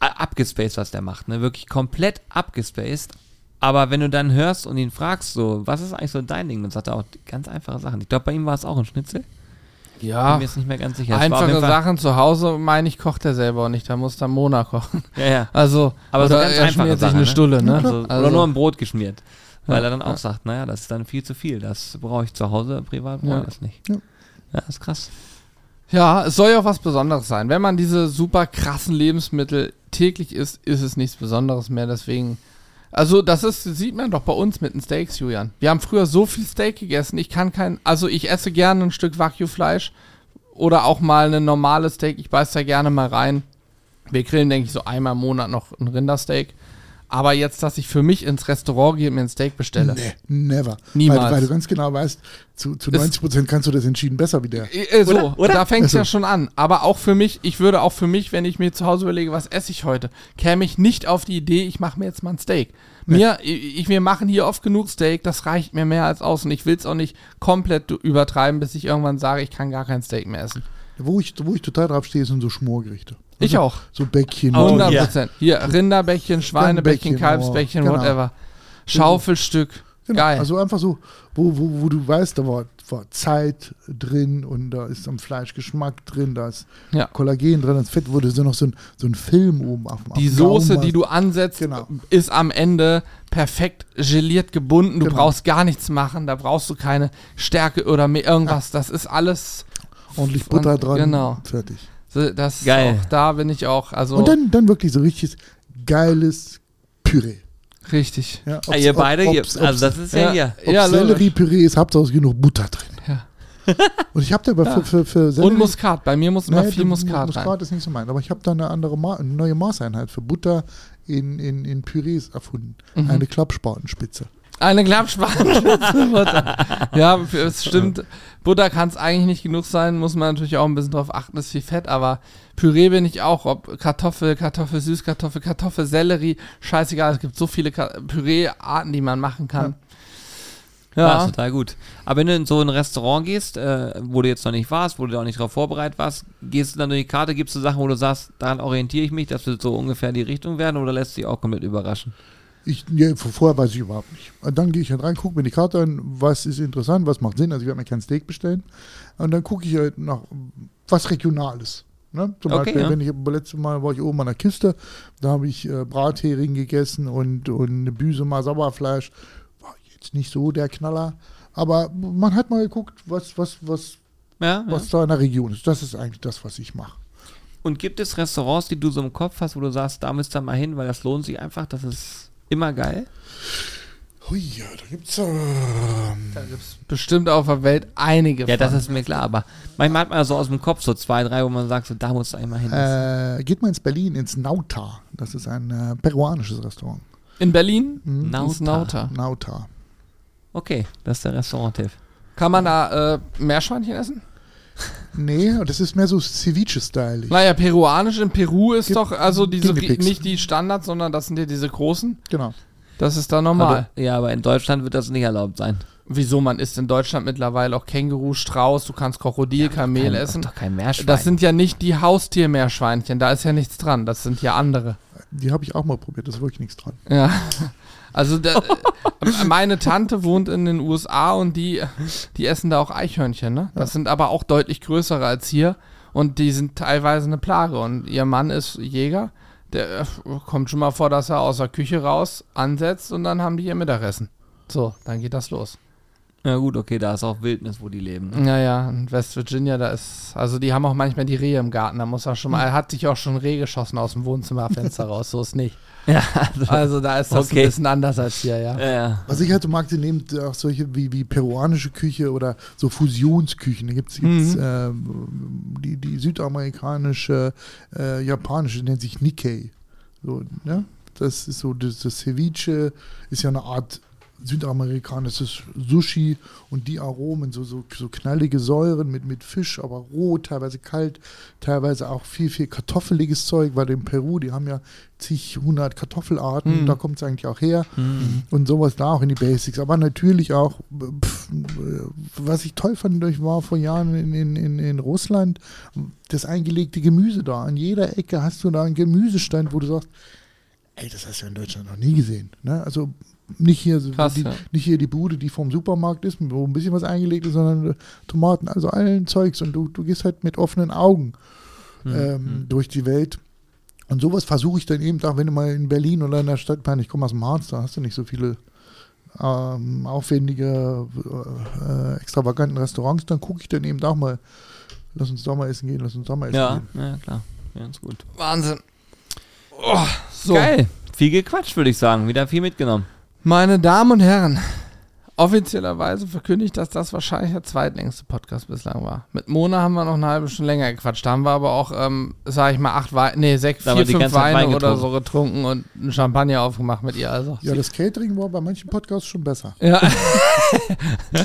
abgespaced, was der macht, ne? Wirklich komplett abgespaced. Aber wenn du dann hörst und ihn fragst, so, was ist eigentlich so dein Ding, dann sagt er auch ganz einfache Sachen. Ich glaube, bei ihm war es auch ein Schnitzel. Bin Ja, mir jetzt nicht mehr ganz sicher. Es einfache Sachen zu Hause, meine ich, kocht er selber und nicht. Da muss dann Mona kochen. Ja, ja. Also, Aber so ganz er schmiert sich Sachen, eine ne? Stulle, ne? Also, Also- oder nur ein Brot geschmiert. Weil Ja, er dann auch ja. sagt, naja, das ist dann viel zu viel. Das brauche ich zu Hause, privat brauche Ja. ich das nicht. Ja. Ja, das ist krass. Ja, es soll ja auch was Besonderes sein. Wenn man diese super krassen Lebensmittel täglich isst, ist es nichts Besonderes mehr. Deswegen, also das ist, sieht man doch bei uns mit den Steaks, Julian. Wir haben früher so viel Steak gegessen. Ich kann kein, also ich esse gerne ein Stück Wagyu-Fleisch oder auch mal ein normales Steak. Ich beiß da gerne mal rein. Wir grillen, denke ich, so einmal im Monat noch ein Rindersteak. Aber jetzt, dass ich für mich ins Restaurant gehe und mir ein Steak bestelle. Nee, never. Niemals. Weil, weil du ganz genau weißt, zu, zu 90 Prozent kannst du das entschieden besser wie der. Äh, so, Oder? Oder? da fängt es Also- ja schon an. Aber auch für mich, ich würde auch für mich, wenn ich mir zu Hause überlege, was esse ich heute, käme ich nicht auf die Idee, ich mache mir jetzt mal ein Steak. Mir, ich, wir machen hier oft genug Steak, das reicht mir mehr als aus und ich will es auch nicht komplett übertreiben, bis ich irgendwann sage, ich kann gar kein Steak mehr essen. Wo ich, wo ich total drauf stehe, sind so Schmorgerichte. Ich auch. So Bäckchen. Oh, 100 ja. Prozent. Hier, Rinderbäckchen, Schweinebäckchen, Bäckchen, Kalbsbäckchen, genau. whatever. Schaufelstück. Genau, Geil. Also einfach so, wo, wo, wo du weißt, da war, war Zeit drin und da ist am Fleisch Geschmack drin, da ist Ja. Kollagen drin, das Fett wurde so noch so ein, so ein Film oben auf dem Die Soße, Gaumen die du ansetzt, Genau. ist am Ende perfekt geliert gebunden. Du Genau. brauchst gar nichts machen. Da brauchst du keine Stärke oder mehr irgendwas. Das ist alles. ordentlich Butter dran, Genau. fertig. Das Geil. Ist auch, da bin ich auch. Also Und dann, dann wirklich so richtiges geiles Püree. richtig. Ja, Ah, ihr beide, ihr, also das ist ja, Ja. hier. ob Ja. Sellerie-Püree ist, hauptsache es ist genug Butter drin. Ja. Und ich habe da aber Ja. für, für, für Sellerie, Und Muskat. Bei mir muss immer Nee, viel Muskat, Muskat rein. ist nicht so mein, aber ich habe da eine andere Ma eine neue Maßeinheit für Butter in, in, in Pürees erfunden. Mhm. Eine Klappspatenspitze. Eine Klappspatenspitze Butter. ja, es stimmt. Butter kann es eigentlich nicht genug sein. Muss man natürlich auch ein bisschen drauf achten. Ist viel Fett, aber Püree bin ich auch. Ob Kartoffel, Kartoffel, Süßkartoffel, Kartoffel, Sellerie. Scheißegal. Es gibt so viele Püree-Arten, die man machen kann. Ja, Ja. ist total gut. Aber wenn du in so ein Restaurant gehst, äh, wo du jetzt noch nicht warst, wo du auch nicht darauf vorbereitet warst, gehst du dann durch die Karte, gibst du Sachen, wo du sagst, daran orientiere ich mich, das wird so ungefähr die Richtung werden oder lässt dich auch komplett überraschen? Ich, ja, vorher weiß ich überhaupt nicht. Und dann gehe ich halt rein, gucke mir die Karte an, was ist interessant, was macht Sinn. Also ich werde mir kein Steak bestellen. Und dann gucke ich halt nach was Regionales. Ne? Zum Okay, Beispiel, ja. wenn ich letztes Mal war ich oben an der Kiste, da habe ich äh, Brathering gegessen und, und eine Büsemer Sauerfleisch. War jetzt nicht so der Knaller. Aber man hat mal geguckt, was, was, was, ja. was da in der Region ist. Das ist eigentlich das, was ich mache. Und gibt es Restaurants, die du so im Kopf hast, wo du sagst, da müsst ihr mal hin, weil das lohnt sich einfach, das ist immer geil? Hui, ja, da gibt's äh, Da gibt's bestimmt auf der Welt einige Ja, das von. ist mir klar, aber manchmal hat man so aus dem Kopf so zwei, drei, wo man sagt, so, da musst du einmal hin. äh, geht mal ins Berlin, ins Nauta. Das ist ein äh, peruanisches Restaurant. In Berlin? Mhm. Nauta. Ins Nauta. Nauta. Okay, das ist der Restaurant-Tipp. Kann man da äh, Meerschweinchen essen? Nee, das ist mehr so Ceviche-Style. Naja, peruanisch in Peru ist Gibt doch, also diese, nicht die Standards, sondern das sind ja diese großen. Genau. Das ist da normal. Aber, ja, aber in Deutschland wird das nicht erlaubt sein. Wieso? Man isst in Deutschland mittlerweile auch Känguru, Strauß, du kannst Krokodil, Kamel Kein- essen. Doch kein Meerschwein. Das sind ja nicht die Haustiermeerschweinchen, da ist ja nichts dran, das sind ja andere. Die habe ich auch mal probiert, da ist wirklich nichts dran. Ja. Also da, meine Tante wohnt in den USA und die, die essen da auch Eichhörnchen, ne? Das sind aber auch deutlich größere als hier und die sind teilweise eine Plage und ihr Mann ist Jäger. Der äh, kommt schon mal vor, dass er aus der Küche raus ansetzt und dann haben die ihr Mittagessen. So, dann geht das los. ja gut, okay, da ist auch Wildnis, wo die leben. ne? Naja, in West Virginia, da ist, also die haben auch manchmal die Rehe im Garten, da muss er schon mal, er hat sich auch schon Reh geschossen aus dem Wohnzimmerfenster raus, so ist nicht. Ja, also, Also da ist das Okay. ein bisschen anders als hier, ja. ja, ja. Was ich halt so mag, sie nehmen auch solche wie, wie peruanische Küche oder so Fusionsküchen. Da gibt es die, die südamerikanische, äh, japanische, nennt sich Nikkei. So, ne? Das ist so, das, das Ceviche ist ja eine Art südamerikanisches Sushi und die Aromen, so, so, so knallige Säuren mit, mit Fisch, aber roh, teilweise kalt, teilweise auch viel, viel kartoffeliges Zeug, weil in Peru, die haben ja zig, hundert Kartoffelarten, Mhm. da kommt es eigentlich auch her Mhm. und sowas da auch in die Basics. Aber natürlich auch, pff, was ich toll fand, ich war vor Jahren in, in, in, in Russland, das eingelegte Gemüse da. An jeder Ecke hast du da einen Gemüsestand, wo du sagst, ey, das hast du in Deutschland noch nie gesehen. Ne? Also nicht hier, so Krass, die, ja. nicht hier die Bude, die vom Supermarkt ist, wo ein bisschen was eingelegt ist, sondern äh, Tomaten, also allen Zeugs. Und du, du gehst halt mit offenen Augen Mhm. ähm, durch die Welt. Und sowas versuche ich dann eben auch, wenn du mal in Berlin oder in der Stadt, ich komme aus dem Harz, da hast du nicht so viele ähm, aufwendige, äh, extravaganten Restaurants, dann gucke ich dann eben auch mal, lass uns da mal essen gehen, lass uns da mal essen Ja, gehen. ja, klar. Ganz gut. Wahnsinn. Oh, so. Geil. Viel gequatscht, würde ich sagen. Wieder viel mitgenommen. Meine Damen und Herren, offiziellerweise verkündigt, dass das wahrscheinlich der zweitlängste Podcast bislang war. Mit Mona haben wir noch eine halbe Stunde länger gequatscht. Da haben wir aber auch, ähm, sag ich mal, acht Weine, nee, sechs, Da vier, fünf Weine Wein oder so getrunken und einen Champagner aufgemacht mit ihr. Also. Ja, das Catering war bei manchen Podcasts schon besser. Ja,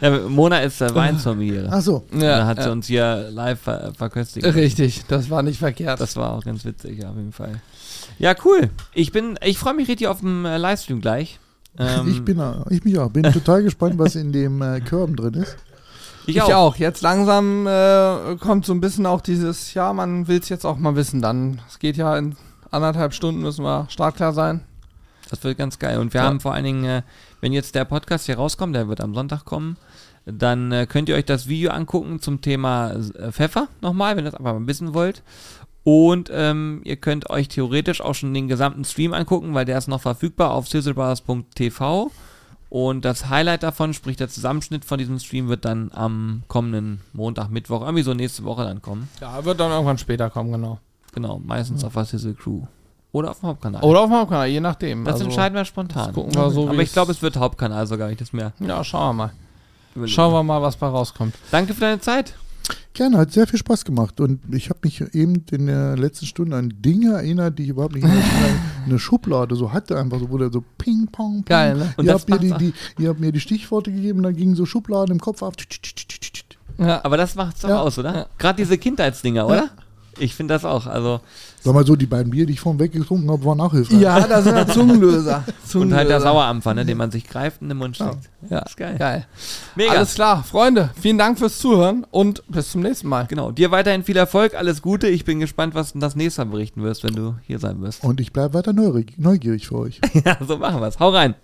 Ja, Mona ist der Weinsommelier. Ach so, da hat sie ja, uns hier live ver verköstigt. richtig, das war nicht verkehrt. Das war auch ganz witzig, ja, auf jeden Fall. Ja, cool. Ich bin, ich freue mich richtig auf den äh, Livestream gleich. Ähm, ich bin, auch- ich mich auch, bin total gespannt, was in dem äh, Körben drin ist. ich auch. Jetzt langsam äh, kommt so ein bisschen auch dieses, ja, man will es jetzt auch mal wissen. Dann, es geht ja in anderthalb Stunden, müssen wir startklar sein. Das wird ganz geil. Und wir Ja. haben vor allen Dingen, äh, wenn jetzt der Podcast hier rauskommt, der wird am Sonntag kommen, dann äh, könnt ihr euch das Video angucken zum Thema äh, Pfeffer nochmal, wenn ihr das einfach mal wissen wollt. Und ähm, ihr könnt euch theoretisch auch schon den gesamten Stream angucken, weil der ist noch verfügbar auf sizzlebrothers.tv. Und das Highlight davon, sprich der Zusammenschnitt von diesem Stream, wird dann am kommenden Montag, Mittwoch, irgendwie so nächste Woche dann kommen. Ja, wird dann irgendwann später kommen, genau. Genau, meistens auf der Sizzle Crew. Oder auf dem Hauptkanal. Oder auf dem Kanal, je nachdem. das Also, entscheiden wir spontan. gucken wir so, Aber ich glaube, es- wird Hauptkanal sogar, ich das mehr Ja, schauen wir mal. überlege. Schauen wir mal, was bei rauskommt. Danke für deine Zeit. Gerne, hat sehr viel Spaß gemacht. Und ich habe mich eben in der letzten Stunde an Dinge erinnert, die ich überhaupt nicht in der- in der Schublade so hatte. Einfach so, wo der so ping, pong, pong. Geil, ne? Und ihr, das habt mir die, die, ihr habt mir die Stichworte gegeben, dann gingen so Schubladen im Kopf auf. Ja. Aber das macht's doch Ja. aus, oder? Ja. Gerade diese Kindheitsdinger, oder? Ich finde das auch. Also, Sag mal so, die beiden Bier, die ich vorhin weggetrunken habe, waren auch hilfreich. Ja, das sind ja Zungenlöser. und halt der Zungenlöser. Sauerampfer, ne, den man sich greift und in den Mund Ja. steckt. Ja, ist geil. geil. Mega. Alles klar, Freunde, vielen Dank fürs Zuhören und bis zum nächsten Mal. Genau. Dir weiterhin viel Erfolg, alles Gute. Ich bin gespannt, was du das nächste Mal berichten wirst, wenn du hier sein wirst. Und ich bleibe weiter neugierig, neugierig für euch. ja, so machen wir's. Hau rein.